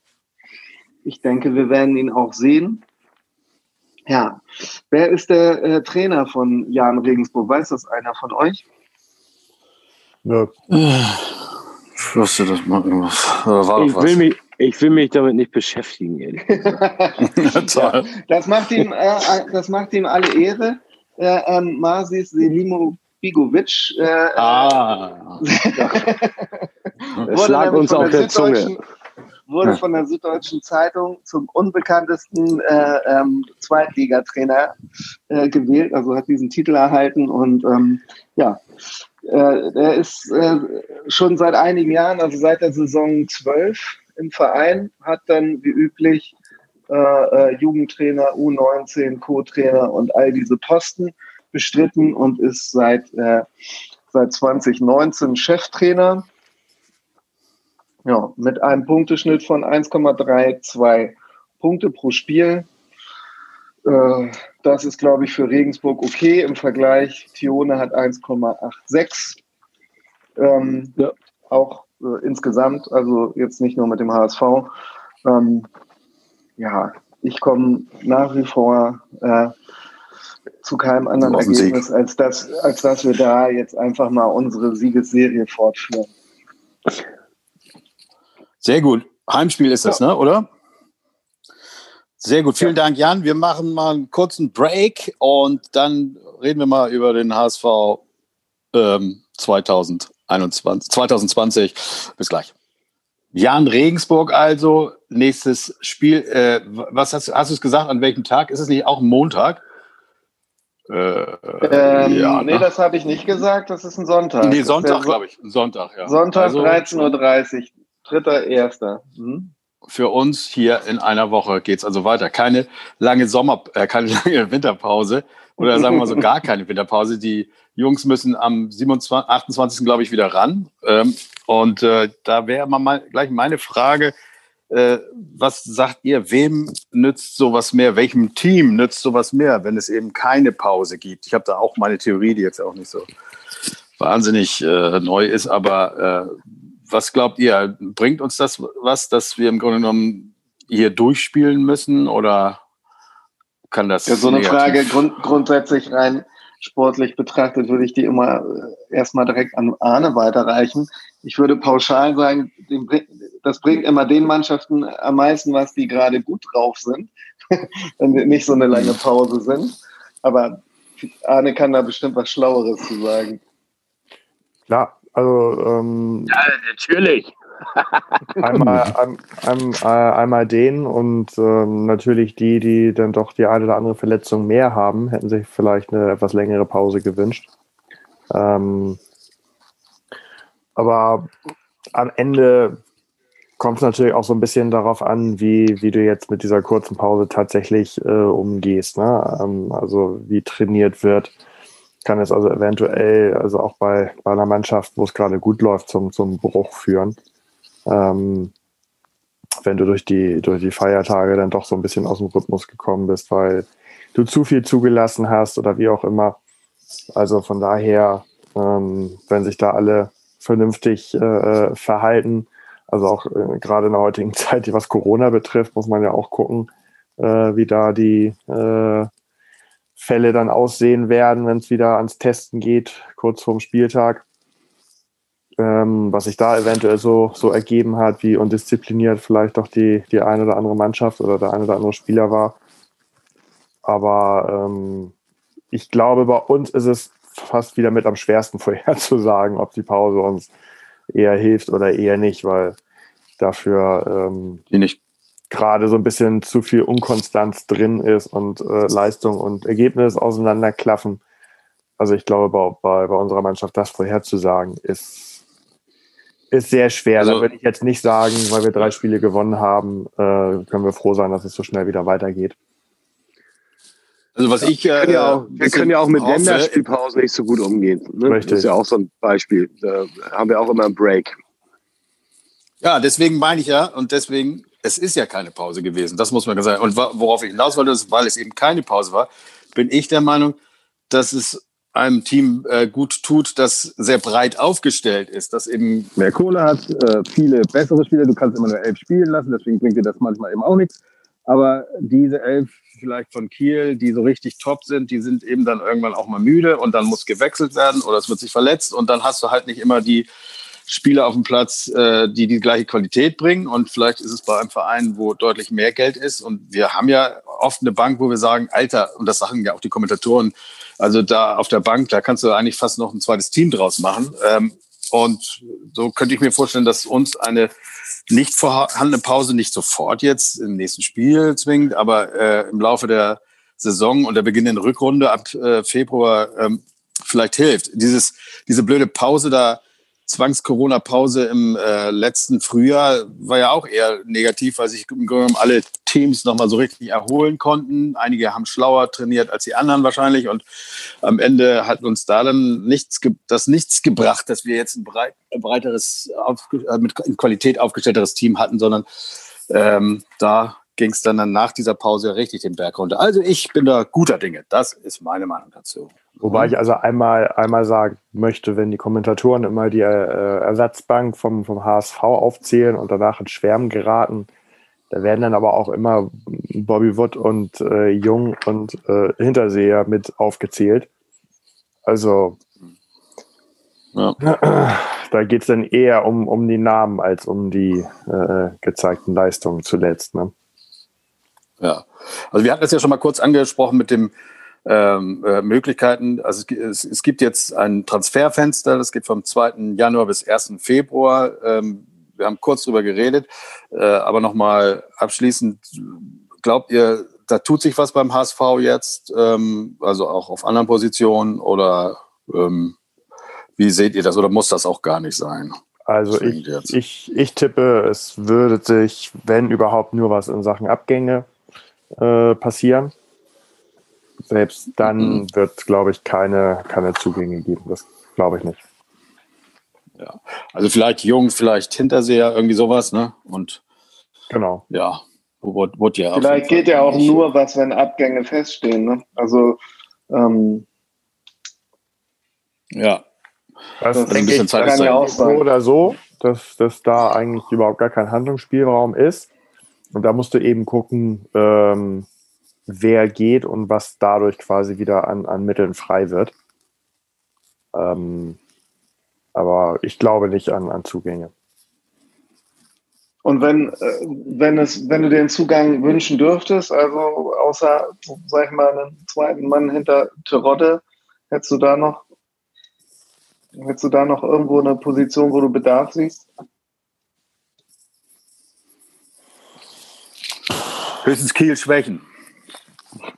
ich denke, wir werden ihn auch sehen. Ja, wer ist der äh, Trainer von Jan Regensburg? Weiß das einer von euch? Ja. Ich wusste das mal irgendwas. War ich, will mich, ich will mich damit nicht beschäftigen, ehrlich ja, das, macht ihm, äh, äh, das macht ihm alle Ehre. Äh, ähm, Masis Selimo Bigovic. Äh, ah. lag uns auf der Zunge wurde von der Süddeutschen Zeitung zum unbekanntesten äh, ähm, Zweitligatrainer äh, gewählt, also hat diesen Titel erhalten und ähm, ja, äh, er ist äh, schon seit einigen Jahren, also seit der Saison 12 im Verein, hat dann wie üblich äh, äh Jugendtrainer, U19, Co-Trainer und all diese Posten bestritten und ist seit, äh, seit 2019 Cheftrainer. Ja, mit einem Punkteschnitt von 1,32 Punkte pro Spiel. Äh, das ist, glaube ich, für Regensburg okay im Vergleich. Tione hat 1,86. Ähm, ja. Auch äh, insgesamt, also jetzt nicht nur mit dem HSV. Ähm, ja, ich komme nach wie vor äh, zu keinem anderen Ergebnis, als dass, als dass wir da jetzt einfach mal unsere Siegesserie fortführen. Sehr gut. Heimspiel ist das, ja. ne, oder? Sehr gut. Vielen ja. Dank, Jan. Wir machen mal einen kurzen Break und dann reden wir mal über den HSV ähm, 2021, 2020. Bis gleich. Jan Regensburg also, nächstes Spiel. Äh, was hast, hast du es gesagt, an welchem Tag? Ist es nicht auch Montag? Äh, ähm, ja, nee, ne? das habe ich nicht gesagt, das ist ein Sonntag. Nee, Sonntag, glaube ich. Sonntag, ja. Sonntag, also, 13.30 Uhr, dritter, erster. Hm? Für uns hier in einer Woche geht es also weiter. Keine lange Sommer, äh, keine lange Winterpause oder sagen wir mal so gar keine Winterpause. Die Jungs müssen am 27, 28. glaube ich wieder ran. Ähm, und äh, da wäre mal gleich meine Frage, äh, was sagt ihr, wem nützt sowas mehr? Welchem Team nützt sowas mehr, wenn es eben keine Pause gibt? Ich habe da auch meine Theorie, die jetzt auch nicht so wahnsinnig äh, neu ist, aber äh, was glaubt ihr? Bringt uns das was, dass wir im Grunde genommen hier durchspielen müssen oder kann das? Ja, so eine Frage grund grundsätzlich rein sportlich betrachtet würde ich die immer äh, erstmal direkt an Arne weiterreichen. Ich würde pauschal sagen, das bringt immer den Mannschaften am meisten was, die gerade gut drauf sind, wenn nicht so eine lange Pause sind. Aber Arne kann da bestimmt was Schlaueres zu sagen. Klar, also ähm, ja, natürlich. Einmal, ein, ein, äh, einmal den und ähm, natürlich die, die dann doch die eine oder andere Verletzung mehr haben, hätten sich vielleicht eine etwas längere Pause gewünscht. Ähm, aber am Ende kommt es natürlich auch so ein bisschen darauf an, wie, wie du jetzt mit dieser kurzen Pause tatsächlich äh, umgehst. Ne? Ähm, also wie trainiert wird. Kann es also eventuell, also auch bei, bei einer Mannschaft, wo es gerade gut läuft, zum, zum Bruch führen. Ähm, wenn du durch die, durch die Feiertage dann doch so ein bisschen aus dem Rhythmus gekommen bist, weil du zu viel zugelassen hast oder wie auch immer. Also von daher, ähm, wenn sich da alle vernünftig äh, verhalten. Also auch äh, gerade in der heutigen Zeit, was Corona betrifft, muss man ja auch gucken, äh, wie da die äh, Fälle dann aussehen werden, wenn es wieder ans Testen geht, kurz vorm Spieltag. Ähm, was sich da eventuell so, so ergeben hat, wie undiszipliniert vielleicht doch die, die eine oder andere Mannschaft oder der eine oder andere Spieler war. Aber ähm, ich glaube, bei uns ist es fast wieder mit am schwersten vorherzusagen, ob die Pause uns eher hilft oder eher nicht, weil dafür ähm, gerade so ein bisschen zu viel Unkonstanz drin ist und äh, Leistung und Ergebnis auseinanderklaffen. Also ich glaube, bei, bei, bei unserer Mannschaft das vorherzusagen ist, ist sehr schwer. Also, da würde ich jetzt nicht sagen, weil wir drei Spiele gewonnen haben, äh, können wir froh sein, dass es so schnell wieder weitergeht. Also was ich äh, können ja auch, wir können ja auch mit Länderspielpausen nicht so gut umgehen. Ne? Richtig. Das ist ja auch so ein Beispiel. Da haben wir auch immer einen Break. Ja, deswegen meine ich ja und deswegen, es ist ja keine Pause gewesen. Das muss man sagen. Und worauf ich hinaus wollte, ist, weil es eben keine Pause war, bin ich der Meinung, dass es einem Team äh, gut tut, das sehr breit aufgestellt ist, das eben mehr Kohle hat, äh, viele bessere Spieler. Du kannst immer nur elf spielen lassen, deswegen bringt dir das manchmal eben auch nichts. Aber diese elf vielleicht von Kiel, die so richtig top sind, die sind eben dann irgendwann auch mal müde und dann muss gewechselt werden oder es wird sich verletzt und dann hast du halt nicht immer die Spieler auf dem Platz, äh, die die gleiche Qualität bringen. Und vielleicht ist es bei einem Verein, wo deutlich mehr Geld ist. Und wir haben ja oft eine Bank, wo wir sagen, Alter, und das sagen ja auch die Kommentatoren, also da auf der Bank, da kannst du eigentlich fast noch ein zweites Team draus machen. Ähm, und so könnte ich mir vorstellen, dass uns eine nicht vorhandene Pause nicht sofort jetzt im nächsten Spiel zwingt, aber äh, im Laufe der Saison und der beginnenden Rückrunde ab äh, Februar ähm, vielleicht hilft. Dieses, diese blöde Pause da Zwangs-Corona-Pause im äh, letzten Frühjahr war ja auch eher negativ, weil sich im Grunde alle Teams nochmal so richtig erholen konnten. Einige haben schlauer trainiert als die anderen wahrscheinlich und am Ende hat uns da dann nichts, das nichts gebracht, dass wir jetzt ein, breit, breiteres, auf, äh, mit Qualität aufgestellteres Team hatten, sondern ähm, da ging es dann nach dieser Pause richtig den Berg runter. Also ich bin da guter Dinge. Das ist meine Meinung dazu. Wobei ich also einmal, einmal sagen möchte, wenn die Kommentatoren immer die äh, Ersatzbank vom, vom HSV aufzählen und danach in Schwärmen geraten, da werden dann aber auch immer Bobby Wood und äh, Jung und äh, Hinterseher mit aufgezählt. Also ja. da geht es dann eher um, um die Namen als um die äh, gezeigten Leistungen zuletzt. Ne? Ja, also wir hatten das ja schon mal kurz angesprochen mit dem ähm, äh, Möglichkeiten. Also es, es, gibt jetzt ein Transferfenster, das geht vom 2. Januar bis 1. Februar. Ähm, wir haben kurz drüber geredet, äh, aber nochmal abschließend, glaubt ihr, da tut sich was beim HSV jetzt, ähm, also auch auf anderen Positionen oder ähm, wie seht ihr das oder muss das auch gar nicht sein? Also ich, ich, ich tippe, es würde sich, wenn überhaupt, nur was in Sachen Abgänge äh, passieren. Selbst dann mhm. wird, glaube ich, keine, keine Zugänge geben. Das glaube ich nicht. Ja, also vielleicht Jung, vielleicht Hinterseher, irgendwie sowas, ne? Und genau. Ja, wurde, wurde ja Vielleicht geht ja auch nur was, wenn Abgänge feststehen, ne? Also ähm, ja. Das, das denke ich, kann ja auch sein. So oder so, dass, dass da eigentlich überhaupt gar kein Handlungsspielraum ist. Und da musst du eben gucken, ähm, wer geht und was dadurch quasi wieder an, an Mitteln frei wird. Ähm, aber ich glaube nicht an, an Zugänge. Und wenn, äh, wenn, es, wenn du den Zugang wünschen dürftest, also außer, sag ich mal, einen zweiten Mann hinter Terodde, hättest du da noch, hättest du da noch irgendwo eine Position, wo du Bedarf siehst? Höchstens Kiel schwächen.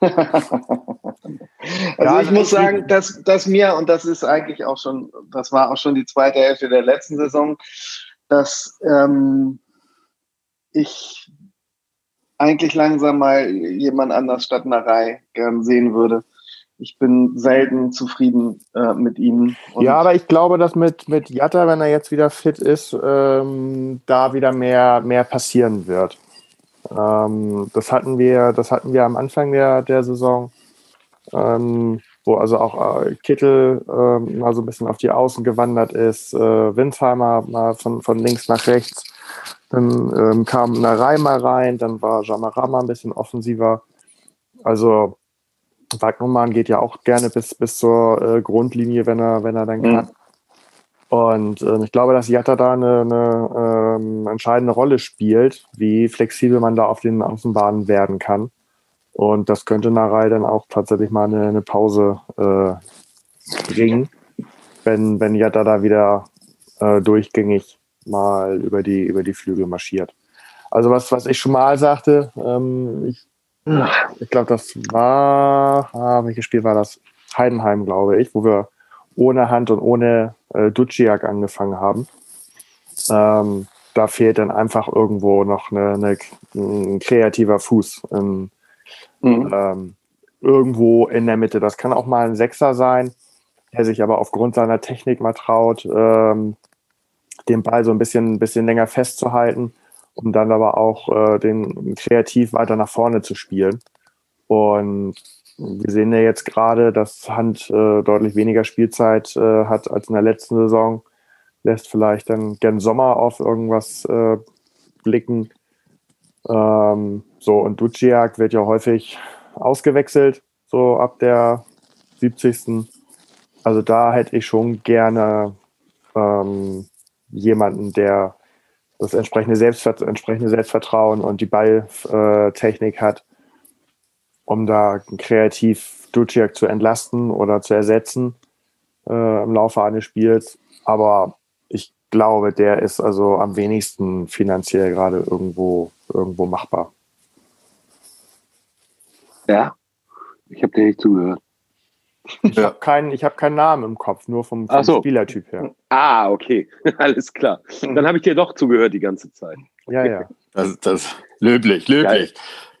also ich muss sagen, dass, dass mir, und das ist eigentlich auch schon, das war auch schon die zweite Hälfte der letzten Saison, dass ähm, ich eigentlich langsam mal jemand anders statt Narei gern sehen würde. Ich bin selten zufrieden äh, mit ihm. ja, aber ich glaube, dass mit, mit Jatta, wenn er jetzt wieder fit ist, ähm, da wieder mehr, mehr passieren wird. Ähm, das hatten wir, das hatten wir am Anfang der, der Saison, ähm, wo also auch äh, Kittel äh, mal so ein bisschen auf die Außen gewandert ist, äh, Windheimer mal von, von links nach rechts. Dann ähm, kam Narei mal rein, dann war Jamarama ein bisschen offensiver. Also Wagnumann geht ja auch gerne bis, bis zur äh, Grundlinie, wenn er, wenn er dann mhm. Und äh, ich glaube, dass Jatta da eine, eine ähm, entscheidende Rolle spielt, wie flexibel man da auf den Außenbahnen werden kann. Und das könnte Narei dann auch tatsächlich mal eine, eine Pause äh, bringen, wenn, wenn Jatta da wieder äh, durchgängig mal über die, über die Flügel marschiert. Also was, was ich schon mal sagte, ähm, ich, ich glaube, das war, ah, welches Spiel war das? Heidenheim, glaube ich, wo wir ohne Hand und ohne äh, Duciak angefangen haben. Ähm, da fehlt dann einfach irgendwo noch eine, eine, ein kreativer Fuß. In, mhm. ähm, irgendwo in der Mitte. Das kann auch mal ein Sechser sein, der sich aber aufgrund seiner Technik mal traut, ähm, den Ball so ein bisschen, bisschen länger festzuhalten, um dann aber auch äh, den kreativ weiter nach vorne zu spielen. Und wir sehen ja jetzt gerade, dass Hand äh, deutlich weniger Spielzeit äh, hat als in der letzten Saison. Lässt vielleicht dann gern Sommer auf irgendwas äh, blicken. Ähm, so, und Duciak wird ja häufig ausgewechselt, so ab der 70. Also da hätte ich schon gerne ähm, jemanden, der das entsprechende, Selbstvert entsprechende Selbstvertrauen und die Balltechnik hat, um da kreativ Duciak zu entlasten oder zu ersetzen äh, im Laufe eines Spiels. Aber ich glaube, der ist also am wenigsten finanziell gerade irgendwo, irgendwo machbar. Ja, ich habe dir nicht zugehört. Ich ja. habe keinen, hab keinen Namen im Kopf, nur vom, vom so. Spielertyp her. Ah, okay. Alles klar. Dann habe ich dir doch zugehört die ganze Zeit. Ja, ja. Das, das löblich, löblich.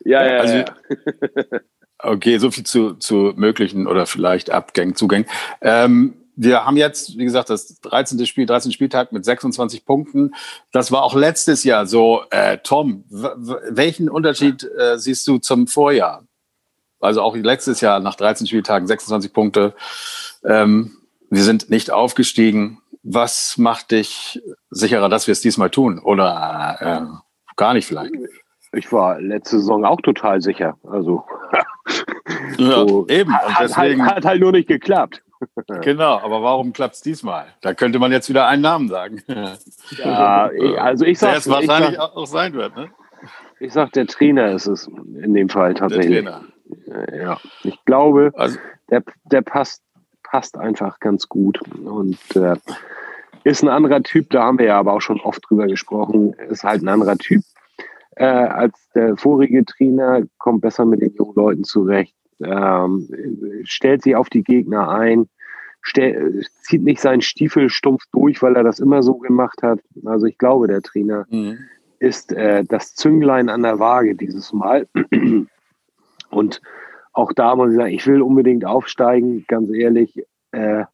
Ja, ja, also, ja. Okay, so viel zu, zu möglichen oder vielleicht Abgängen, Zugängen. Ähm, wir haben jetzt, wie gesagt, das 13. Spiel, 13. Spieltag mit 26 Punkten. Das war auch letztes Jahr so. Äh, Tom, welchen Unterschied äh, siehst du zum Vorjahr? Also auch letztes Jahr nach 13 Spieltagen 26 Punkte. Ähm, wir sind nicht aufgestiegen. Was macht dich sicherer, dass wir es diesmal tun? Oder äh, gar nicht vielleicht? Ich war letzte Saison auch total sicher. Also ja, so, eben. Und deswegen, hat, hat, halt nur nicht geklappt. Genau, aber warum klappt es diesmal? Da könnte man jetzt wieder einen Namen sagen. Ja, also ich sag, es wahrscheinlich sag, auch sein wird. Ne? Ich sag, der Trainer ist es in dem Fall tatsächlich. Der Trainer. Ja, ich glaube, also, der, der passt, passt einfach ganz gut und äh, ist ein anderer Typ. Da haben wir ja aber auch schon oft drüber gesprochen. Ist halt ein anderer Typ äh, als der vorige Trainer, kommt besser mit den jungen Leuten zurecht, ähm, stellt sich auf die Gegner ein, stell, zieht nicht seinen Stiefel stumpf durch, weil er das immer so gemacht hat. Also ich glaube, der Trainer mhm. ist äh, das Zünglein an der Waage dieses Mal. Und auch da muss ich sagen, ich will unbedingt aufsteigen, ganz ehrlich. Äh,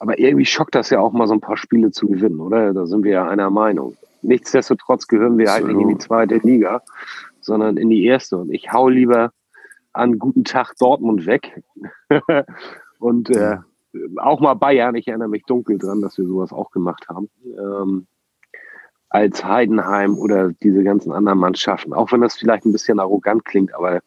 aber irgendwie schockt das ja auch mal so ein paar Spiele zu gewinnen, oder? Da sind wir ja einer Meinung. Nichtsdestotrotz gehören wir halt nicht in die zweite Liga, sondern in die erste. Und ich hau lieber an guten Tag Dortmund weg. und äh, auch mal Bayern, ich erinnere mich dunkel dran, dass wir sowas auch gemacht haben. Ähm, als Heidenheim oder diese ganzen anderen Mannschaften. Auch wenn das vielleicht ein bisschen arrogant klingt, aber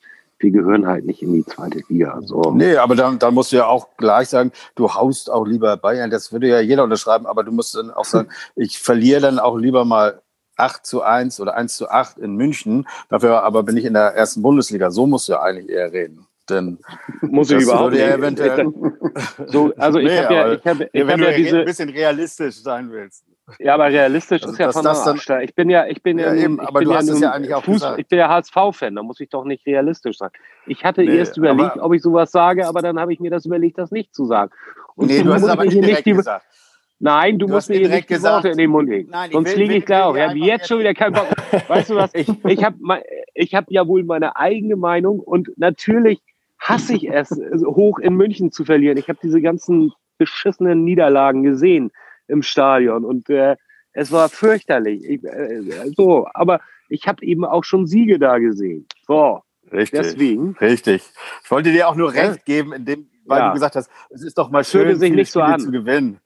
wir gehören halt nicht in die zweite Liga. So. Nee, aber dann, dann musst du ja auch gleich sagen, du haust auch lieber Bayern. Das würde ja jeder unterschreiben, aber du musst dann auch sagen, ich verliere dann auch lieber mal 8 zu 1 oder 1 zu 8 in München. Dafür aber bin ich in der ersten Bundesliga. So musst du ja eigentlich eher reden. Denn muss ich überhaupt nicht. Eventuell so, also ich nee, habe ja, ich hab, ich wenn hab du ja diese, ein bisschen realistisch sein willst. Ja, aber realistisch also, ist ja von das dann, Ich bin ja, ich bin ja, ja eben, aber du hast ja es ja eigentlich auch Fuß, gesagt. Ich bin ja HSV-Fan, da muss ich doch nicht realistisch sein. Ich hatte nee, erst überlegt, ob ich sowas sage, aber dann habe ich mir das überlegt, das nicht zu sagen. Und nee, du hast es aber nicht direkt die, gesagt. Nein, du, du musst mir hier nicht die Worte in den Mund legen. Nein, Sonst liege ich da auch. Ich habe jetzt schon wieder keinen Bock. weißt du was? Ich, ich habe ich hab ja wohl meine eigene Meinung und natürlich hasse ich es, hoch in München zu verlieren. Ich habe diese ganzen beschissenen Niederlagen gesehen im Stadion und äh, es war fürchterlich. Ich, äh, so, aber ich habe eben auch schon Siege da gesehen. So, richtig. Deswegen. Richtig. Ich wollte dir auch nur recht geben, indem, weil ja. du gesagt hast, es ist doch mal schön, sich nicht so an. zu gewinnen.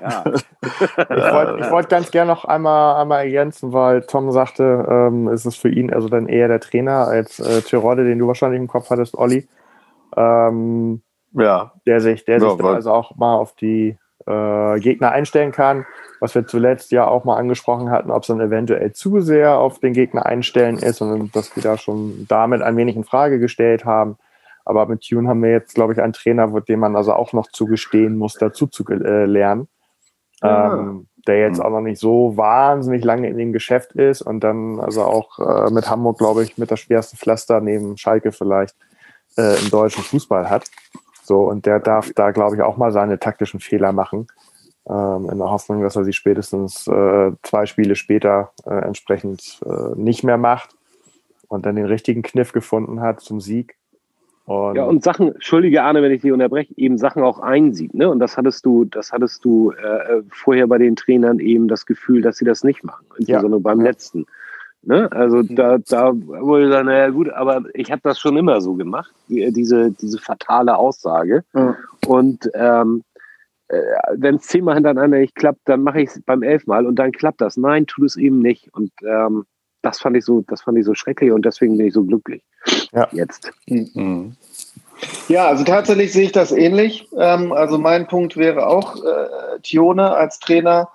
Ja. ich wollte wollt ganz gerne noch einmal, einmal ergänzen, weil Tom sagte, ähm, ist es für ihn also dann eher der Trainer als äh, Tirode, den du wahrscheinlich im Kopf hattest, Olli. Ähm, ja. Der sich, der ja, sich also auch mal auf die äh, Gegner einstellen kann. Was wir zuletzt ja auch mal angesprochen hatten, ob es dann eventuell zu sehr auf den Gegner einstellen ist und dass wir da schon damit ein wenig in Frage gestellt haben. Aber mit Tune haben wir jetzt, glaube ich, einen Trainer, dem man also auch noch zugestehen muss, dazu zu äh, lernen. Ja. Ähm, der jetzt auch noch nicht so wahnsinnig lange in dem Geschäft ist und dann also auch äh, mit Hamburg, glaube ich, mit das schwerste Pflaster neben Schalke vielleicht äh, im deutschen Fußball hat. So, und der darf da, glaube ich, auch mal seine taktischen Fehler machen. Ähm, in der Hoffnung, dass er sie spätestens äh, zwei Spiele später äh, entsprechend äh, nicht mehr macht und dann den richtigen Kniff gefunden hat zum Sieg. Und ja, und Sachen, entschuldige Arne, wenn ich dich unterbreche, eben Sachen auch einsieht, ne? Und das hattest du, das hattest du äh, vorher bei den Trainern eben das Gefühl, dass sie das nicht machen, insbesondere ja. beim letzten. Ne? Also mhm. da, da wurde dann, naja gut, aber ich habe das schon immer so gemacht, diese, diese fatale Aussage. Mhm. Und ähm, äh, wenn es zehnmal hintereinander nicht klappt, dann mache ich es beim elfmal und dann klappt das. Nein, tut es eben nicht. Und ähm, das fand ich so, das fand ich so schrecklich und deswegen bin ich so glücklich. Ja. Jetzt. Mhm. Ja, also tatsächlich sehe ich das ähnlich. Ähm, also mein Punkt wäre auch äh, Tione als Trainer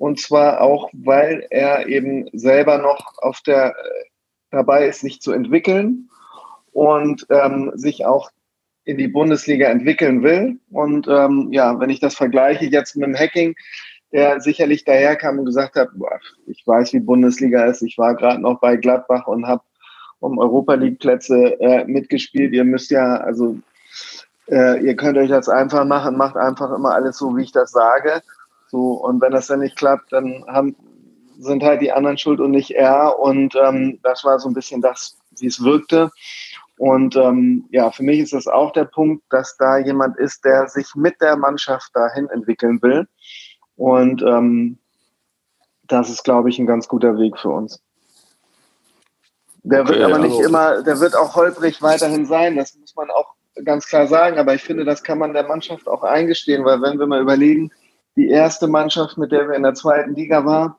und zwar auch, weil er eben selber noch auf der äh, dabei ist, sich zu entwickeln und ähm, sich auch in die Bundesliga entwickeln will. Und ähm, ja, wenn ich das vergleiche jetzt mit dem Hacking, der sicherlich daherkam und gesagt hat, boah, ich weiß, wie Bundesliga ist, ich war gerade noch bei Gladbach und habe um Europa League Plätze äh, mitgespielt. Ihr müsst ja, also äh, ihr könnt euch das einfach machen, macht einfach immer alles so, wie ich das sage. So, und wenn das dann nicht klappt, dann haben, sind halt die anderen schuld und nicht er. Und ähm, das war so ein bisschen das, wie es wirkte. Und ähm, ja, für mich ist das auch der Punkt, dass da jemand ist, der sich mit der Mannschaft dahin entwickeln will. Und ähm, das ist, glaube ich, ein ganz guter Weg für uns. Der okay, wird aber nicht also. immer, der wird auch holprig weiterhin sein, das muss man auch ganz klar sagen. Aber ich finde, das kann man der Mannschaft auch eingestehen, weil wenn wir mal überlegen, die erste Mannschaft, mit der wir in der zweiten Liga waren,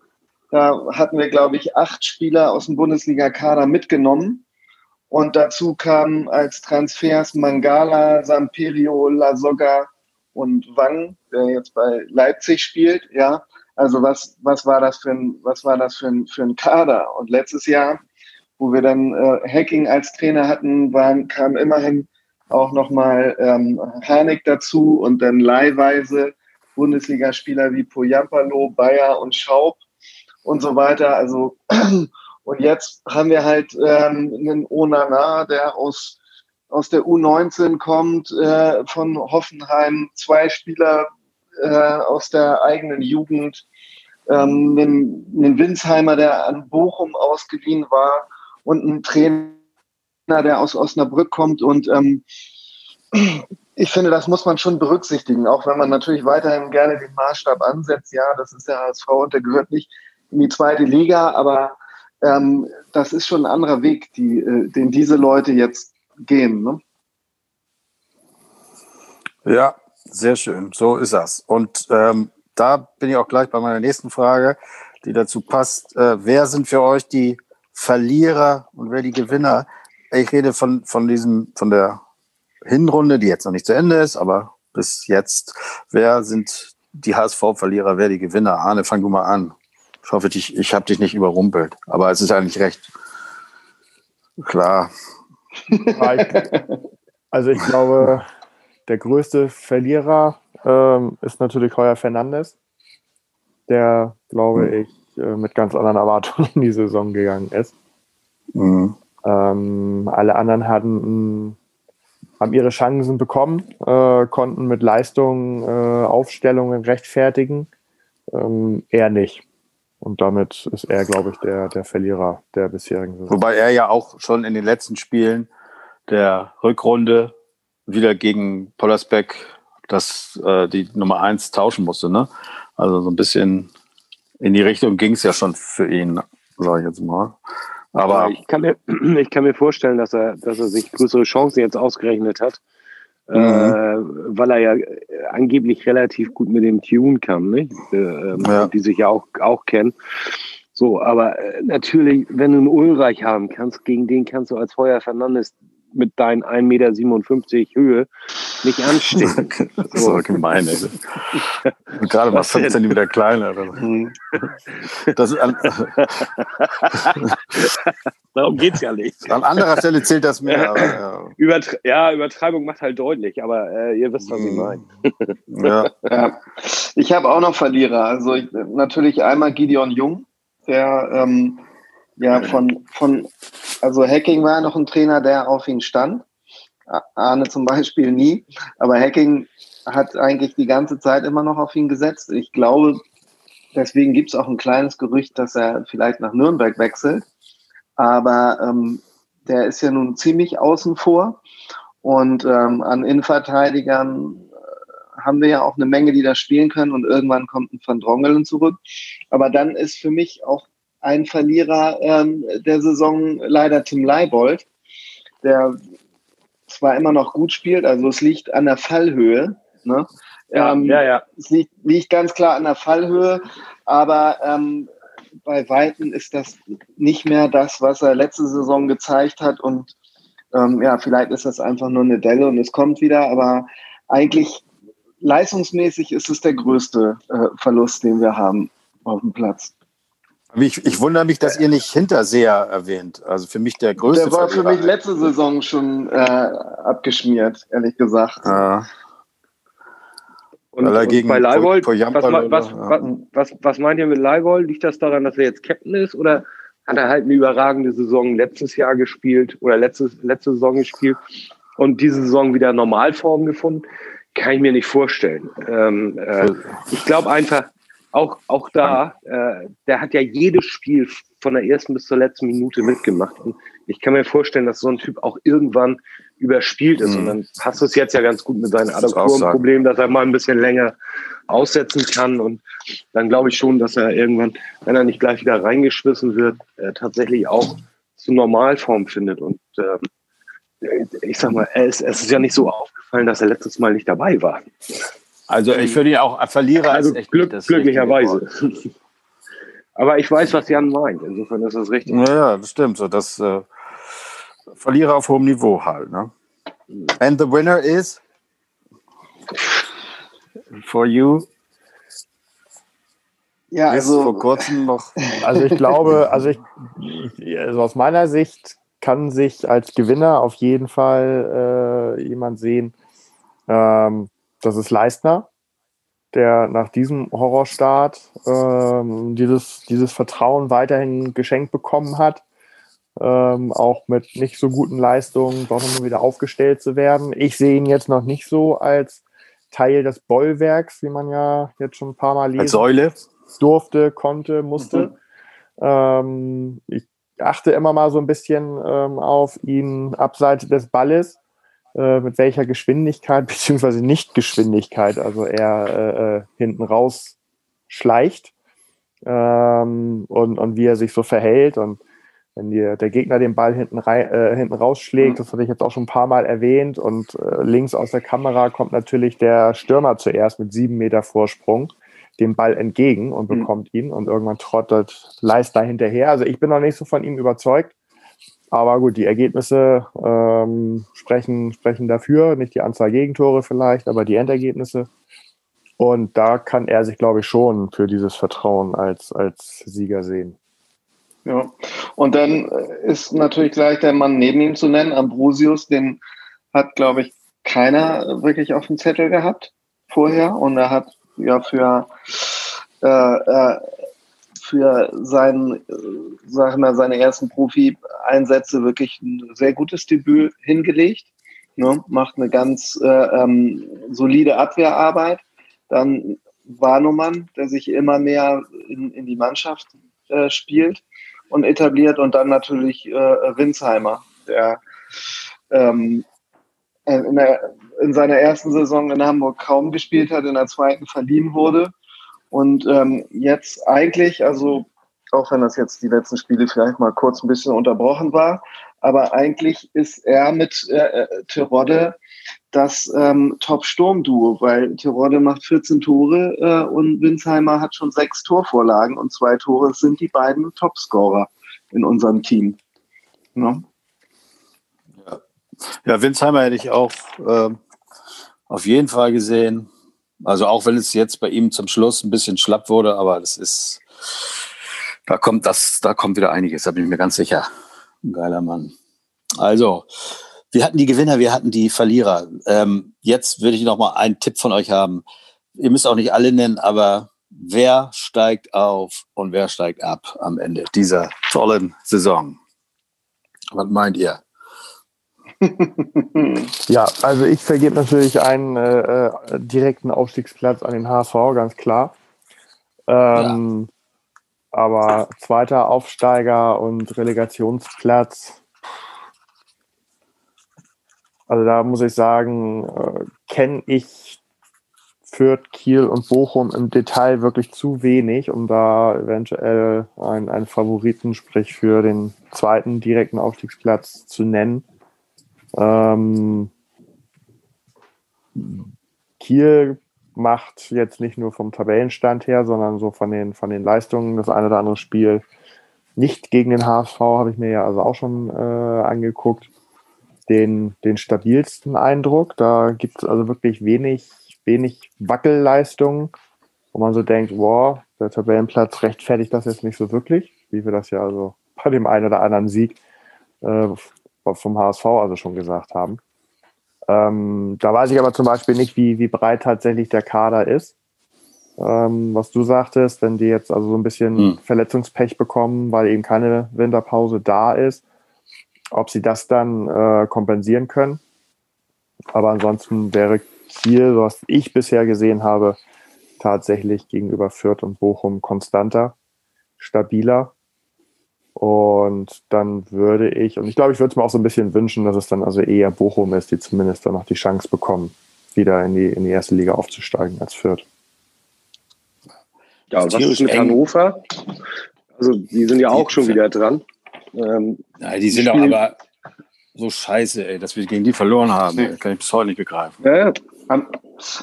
da hatten wir, glaube ich, acht Spieler aus dem Bundesliga-Kader mitgenommen. Und dazu kamen als Transfers Mangala, Samperio, Lasogga und Wang, der jetzt bei Leipzig spielt. Ja, also was, was war das für ein, was war das für ein, für ein Kader? Und letztes Jahr, wo wir dann äh, Hacking als Trainer hatten, waren, kam immerhin auch nochmal ähm, Harnik dazu und dann leihweise Bundesligaspieler wie Poyampalo, Bayer und Schaub und so weiter. Also und jetzt haben wir halt ähm, einen Onana, der aus aus der U19 kommt, äh, von Hoffenheim, zwei Spieler äh, aus der eigenen Jugend, ähm, einen, einen Winsheimer, der an Bochum ausgeliehen war und ein Trainer, der aus Osnabrück kommt. Und ähm, ich finde, das muss man schon berücksichtigen, auch wenn man natürlich weiterhin gerne den Maßstab ansetzt. Ja, das ist der HSV und der gehört nicht in die zweite Liga, aber ähm, das ist schon ein anderer Weg, die, äh, den diese Leute jetzt gehen. Ne? Ja, sehr schön. So ist das. Und ähm, da bin ich auch gleich bei meiner nächsten Frage, die dazu passt. Äh, wer sind für euch die Verlierer und wer die Gewinner? Ich rede von, von diesem, von der Hinrunde, die jetzt noch nicht zu Ende ist, aber bis jetzt. Wer sind die HSV-Verlierer, wer die Gewinner? Arne, fang du mal an. Ich hoffe, ich, ich habe dich nicht überrumpelt, aber es ist eigentlich recht klar. Also ich glaube, der größte Verlierer ähm, ist natürlich Heuer Fernandes, der, glaube mhm. ich, äh, mit ganz anderen Erwartungen in die Saison gegangen ist. Mhm. Ähm, alle anderen hatten haben ihre Chancen bekommen, äh, konnten mit Leistung äh, Aufstellungen rechtfertigen. Ähm, er nicht. Und damit ist er, glaube ich, der, der Verlierer der bisherigen Saison. Wobei er ja auch schon in den letzten Spielen der Rückrunde wieder gegen Pollersbeck das, äh, die Nummer eins tauschen musste. Ne? Also so ein bisschen in die Richtung ging es ja schon für ihn, sage ich jetzt mal. Aber ich kann, mir, ich kann mir vorstellen, dass er, dass er sich größere Chancen jetzt ausgerechnet hat, mhm. äh, weil er ja angeblich relativ gut mit dem Tune kann, nicht? Äh, ähm, ja. die sich ja auch, auch kennen. So, aber äh, natürlich, wenn du einen Ulreich haben kannst, gegen den kannst du als Feuer Fernandes mit deinen 1,57 Meter Höhe nicht anstehen. das ist so gemein, ey. Gerade mal 5 Zentimeter kleiner. Mhm. Das an, Darum geht es ja nicht. An anderer Stelle zählt das mehr. Aber, ja. Übertre ja, Übertreibung macht halt deutlich, aber äh, ihr wisst, was ich meine. ja. ja. Ich habe auch noch Verlierer. Also ich, natürlich einmal Gideon Jung, der ähm, ja von, von also Hacking war noch ein Trainer, der auf ihn stand. Arne zum Beispiel nie. Aber Hacking hat eigentlich die ganze Zeit immer noch auf ihn gesetzt. Ich glaube, deswegen gibt es auch ein kleines Gerücht, dass er vielleicht nach Nürnberg wechselt. Aber ähm, der ist ja nun ziemlich außen vor. Und ähm, an Innenverteidigern äh, haben wir ja auch eine Menge, die da spielen können. Und irgendwann kommt ein Van Drongelen zurück. Aber dann ist für mich auch ein Verlierer ähm, der Saison leider Tim Leibold, der zwar immer noch gut spielt, also es liegt an der Fallhöhe. Ne? Ja, ähm, ja, ja. Es liegt, liegt, ganz klar an der Fallhöhe, aber ähm, bei Weitem ist das nicht mehr das, was er letzte Saison gezeigt hat und ähm, ja, vielleicht ist das einfach nur eine Delle und es kommt wieder, aber eigentlich leistungsmäßig ist es der größte äh, Verlust, den wir haben auf dem Platz. Ich, ich wundere mich, dass ihr nicht Hinterseher erwähnt. Also für mich der größte. Der war für mich letzte Saison schon äh, abgeschmiert, ehrlich gesagt. Ah. Und, und bei Leibold, was, was, was, was, was meint ihr mit Leibold? Liegt das daran, dass er jetzt Captain ist oder hat er halt eine überragende Saison letztes Jahr gespielt oder letztes, letzte Saison gespielt und diese Saison wieder Normalform gefunden? Kann ich mir nicht vorstellen. Ähm, äh, ich glaube einfach, auch, auch da, äh, der hat ja jedes Spiel von der ersten bis zur letzten Minute mitgemacht. Und ich kann mir vorstellen, dass so ein Typ auch irgendwann überspielt ist. Mhm. Und dann passt es jetzt ja ganz gut mit seinem Adaptorenproblem, dass er mal ein bisschen länger aussetzen kann. Und dann glaube ich schon, dass er irgendwann, wenn er nicht gleich wieder reingeschmissen wird, äh, tatsächlich auch zu Normalform findet. Und äh, ich sag mal, es, es ist ja nicht so aufgefallen, dass er letztes Mal nicht dabei war. Also ich würde ihn auch Verlierer also echt Glück, glücklicherweise. Aber ich weiß, was Jan meint. Insofern ist das richtig. Ja, das stimmt. So, das äh, Verlierer auf hohem Niveau halt. Ne? And the winner is for you. Ja, also vor kurzem noch. Also ich glaube, also ich, also aus meiner Sicht kann sich als Gewinner auf jeden Fall äh, jemand sehen. Ähm, das ist Leistner, der nach diesem Horrorstart ähm, dieses, dieses Vertrauen weiterhin geschenkt bekommen hat. Ähm, auch mit nicht so guten Leistungen doch nochmal wieder aufgestellt zu werden. Ich sehe ihn jetzt noch nicht so als Teil des Bollwerks, wie man ja jetzt schon ein paar Mal lesen als Säule. durfte, konnte, musste. Mhm. Ähm, ich achte immer mal so ein bisschen ähm, auf ihn abseits des Balles mit welcher Geschwindigkeit beziehungsweise Nicht-Geschwindigkeit, also er äh, äh, hinten raus schleicht ähm, und, und wie er sich so verhält und wenn die, der Gegner den Ball hinten, rein, äh, hinten rausschlägt, mhm. das hatte ich jetzt auch schon ein paar Mal erwähnt und äh, links aus der Kamera kommt natürlich der Stürmer zuerst mit sieben Meter Vorsprung dem Ball entgegen und mhm. bekommt mhm. ihn und irgendwann trottet Leister hinterher. Also ich bin noch nicht so von ihm überzeugt. Aber gut, die Ergebnisse ähm, sprechen, sprechen dafür, nicht die Anzahl Gegentore vielleicht, aber die Endergebnisse. Und da kann er sich, glaube ich, schon für dieses Vertrauen als, als Sieger sehen. Ja, und dann ist natürlich gleich der Mann neben ihm zu nennen, Ambrosius, den hat, glaube ich, keiner wirklich auf dem Zettel gehabt vorher. Und er hat ja für äh, äh, für sein, sag mal, seine ersten Profi-Einsätze wirklich ein sehr gutes Debüt hingelegt. Ne? Macht eine ganz äh, ähm, solide Abwehrarbeit. Dann Warnumann, der sich immer mehr in, in die Mannschaft äh, spielt und etabliert. Und dann natürlich äh, Winsheimer, der ähm, in, der, in seiner ersten Saison in Hamburg kaum gespielt hat, in der zweiten verliehen wurde und ähm, jetzt eigentlich, also auch wenn das jetzt die letzten Spiele vielleicht mal kurz ein bisschen unterbrochen war, aber eigentlich ist er mit äh, äh Terodde das ähm, Top-Sturm-Duo, weil Terodde macht 14 Tore äh, und Winsheimer hat schon sechs Torvorlagen und zwei Tore sind die beiden Topscorer in unserem Team. Ja, ja. ja Winsheimer hätte ich auch äh, auf jeden Fall gesehen. Also auch wenn es jetzt bei ihm zum Schluss ein bisschen schlapp wurde, aber das ist, da kommt das, da kommt wieder einiges, da bin ich mir ganz sicher. Ein geiler Mann. Also, wir hatten die Gewinner, wir hatten die Verlierer. Ähm, jetzt würde ich noch mal einen Tipp von euch haben. Ihr müsst auch nicht alle nennen, aber wer steigt auf und wer steigt ab am Ende dieser tollen Saison? Was meint ihr? ja, also ich vergebe natürlich einen äh, äh direkten Aufstiegsplatz an den HSV, ganz klar. Ähm, ja. Aber zweiter Aufsteiger und Relegationsplatz. Also da muss ich sagen, äh, kenne ich Fürth, Kiel und Bochum im Detail wirklich zu wenig, um da eventuell einen, einen Favoriten, sprich für den zweiten direkten Aufstiegsplatz zu nennen. Ähm, Kiel macht jetzt nicht nur vom Tabellenstand her, sondern so von den, von den Leistungen das eine oder andere Spiel nicht gegen den HSV, habe ich mir ja also auch schon äh, angeguckt. Den, den stabilsten Eindruck. Da gibt es also wirklich wenig, wenig Wackelleistungen, wo man so denkt, wow, der Tabellenplatz rechtfertigt das jetzt nicht so wirklich, wie wir das ja also bei dem einen oder anderen Sieg äh, vom HSV also schon gesagt haben. Ähm, da weiß ich aber zum Beispiel nicht, wie, wie breit tatsächlich der Kader ist. Ähm, was du sagtest, wenn die jetzt also so ein bisschen hm. Verletzungspech bekommen, weil eben keine Winterpause da ist, ob sie das dann äh, kompensieren können. Aber ansonsten wäre Kiel, was ich bisher gesehen habe, tatsächlich gegenüber Fürth und Bochum konstanter, stabiler. Und dann würde ich, und ich glaube, ich würde es mir auch so ein bisschen wünschen, dass es dann also eher Bochum ist, die zumindest dann noch die Chance bekommen, wieder in die, in die erste Liga aufzusteigen als Fürth. Ja, und was ist mit eng. Hannover? Also, die sind ja auch schon wieder dran. Ähm, ja, die sind doch aber so scheiße, ey, dass wir gegen die verloren haben. Nee. Kann ich bis heute nicht begreifen. Ja,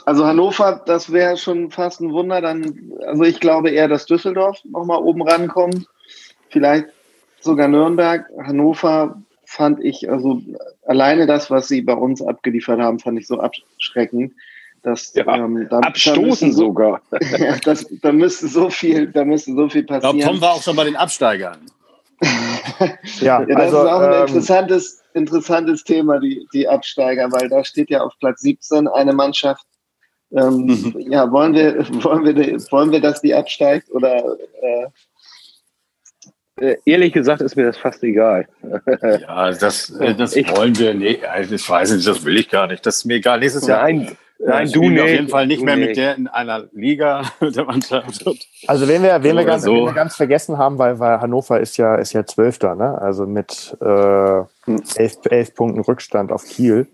also Hannover, das wäre schon fast ein Wunder. Dann, also ich glaube eher, dass Düsseldorf nochmal oben rankommt. Vielleicht sogar Nürnberg. Hannover fand ich, also alleine das, was sie bei uns abgeliefert haben, fand ich so abschreckend. Dass, ja, ähm, da, abstoßen da so, sogar. ja, das, da müsste so viel, da müsste so viel passieren. Ich glaube, Tom war auch schon bei den Absteigern. ja, ja, das also, ist auch ein ähm, interessantes, interessantes Thema, die, die Absteiger, weil da steht ja auf Platz 17 eine Mannschaft. Ähm, mhm. Ja, wollen wir, wollen, wir, wollen wir, dass die absteigt oder äh, ehrlich gesagt ist mir das fast egal. ja, das, äh, das ich, wollen wir nicht. Ich weiß nicht, das will ich gar nicht. Das ist mir egal. Nächstes Jahr. Nein, nein du nicht. Auf jeden Fall nicht mehr nicht. mit der in einer Liga der Mannschaft. Also wen wir, wen wir, ganz, so. wen wir ganz vergessen haben, weil, weil Hannover ist ja, ist ja Zwölfter, ne? Also mit äh, elf, elf Punkten Rückstand auf Kiel.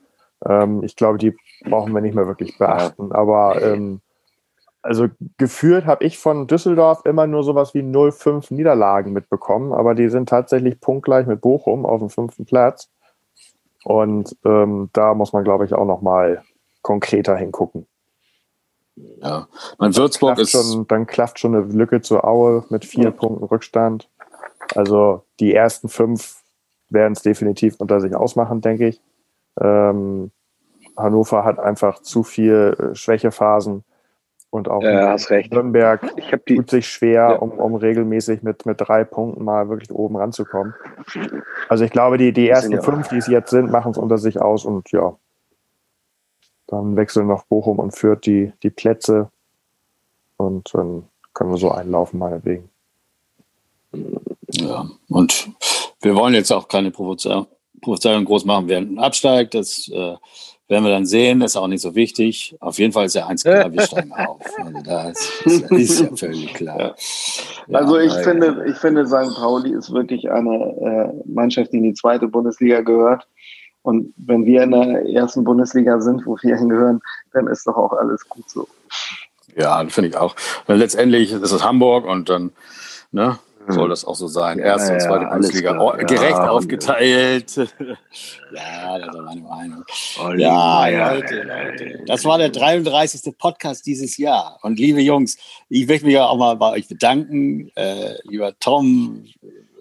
Ähm, ich glaube, die brauchen wir nicht mehr wirklich beachten. Aber ähm, also geführt habe ich von Düsseldorf immer nur sowas wie 0-5 Niederlagen mitbekommen, aber die sind tatsächlich punktgleich mit Bochum auf dem fünften Platz. Und ähm, da muss man, glaube ich, auch noch mal konkreter hingucken. Ja, mein Würzburg ist schon, dann klafft schon eine Lücke zur Aue mit vier ja. Punkten Rückstand. Also die ersten fünf werden es definitiv unter sich ausmachen, denke ich. Ähm, Hannover hat einfach zu viel äh, Schwächephasen und auch ja, hast recht. Nürnberg tut sich schwer, ja. um, um regelmäßig mit, mit drei Punkten mal wirklich oben ranzukommen. Also ich glaube, die, die ersten fünf, die es jetzt sind, machen es unter sich aus und ja, dann wechseln noch Bochum und Fürth die, die Plätze und dann können wir so einlaufen, meinetwegen. Ja, und wir wollen jetzt auch keine Prophezeiung groß machen, wer absteigt. Das äh, werden wir dann sehen, ist auch nicht so wichtig. Auf jeden Fall ist ja eins klar, wir steigen auf. Also das ist, ist, ja völlig klar. Ja. Also ich ja, finde, ich finde, St. Pauli ist wirklich eine äh, Mannschaft, die in die zweite Bundesliga gehört. Und wenn wir in der ersten Bundesliga sind, wo wir hingehören, dann ist doch auch alles gut so. Ja, finde ich auch. Weil letztendlich ist es Hamburg und dann, ne, soll das auch so sein. Erste ja, und zweite ja, Bundesliga oh, gerecht ja, aufgeteilt. ja, das ist meine Meinung. Oh, ja, Leute, Leute. Das war der 33. Podcast dieses Jahr. Und liebe Jungs, ich möchte mich auch mal bei euch bedanken, äh, lieber Tom,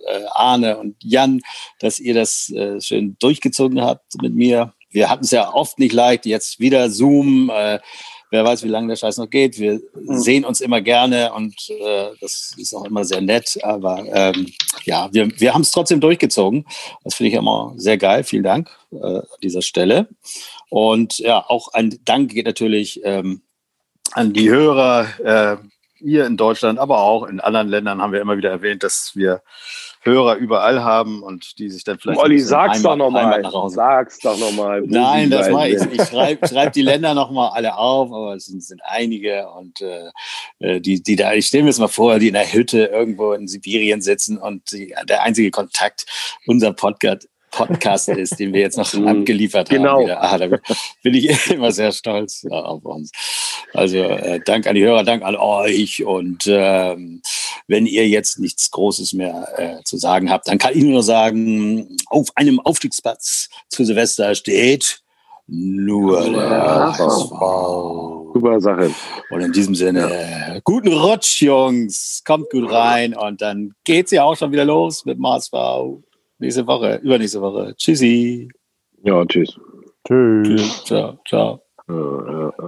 äh, Arne und Jan, dass ihr das äh, schön durchgezogen habt mit mir. Wir hatten es ja oft nicht leicht, jetzt wieder Zoom. Wer weiß, wie lange der Scheiß noch geht. Wir mhm. sehen uns immer gerne und äh, das ist auch immer sehr nett. Aber ähm, ja, wir, wir haben es trotzdem durchgezogen. Das finde ich immer sehr geil. Vielen Dank äh, an dieser Stelle. Und ja, auch ein Dank geht natürlich ähm, an die Hörer äh, hier in Deutschland, aber auch in anderen Ländern haben wir immer wieder erwähnt, dass wir Hörer überall haben und die sich dann vielleicht. Olli, sag's doch nochmal. Sag's doch nochmal. Nein, das mache ich. Ich schreibe schreib die Länder nochmal alle auf, aber es sind, sind einige und äh, äh, die, die da, ich stelle mir jetzt mal vor, die in der Hütte irgendwo in Sibirien sitzen und die, der einzige Kontakt, unser Podcast, Podcast ist, den wir jetzt noch mhm. abgeliefert genau. haben. Genau. Ah, da bin ich immer sehr stolz ja, auf uns. Also äh, Dank an die Hörer, Dank an euch. Und ähm, wenn ihr jetzt nichts Großes mehr äh, zu sagen habt, dann kann ich nur sagen, auf einem Aufstiegsplatz zu Silvester steht nur der HSV. Super Sache. Und in diesem Sinne, ja. guten Rutsch, Jungs. Kommt gut rein und dann geht's ja auch schon wieder los mit dem HSV nächste Woche, übernächste Woche. Tschüssi. Ja, tschüss. Tschüss. Ciao, ciao. Ja, ja.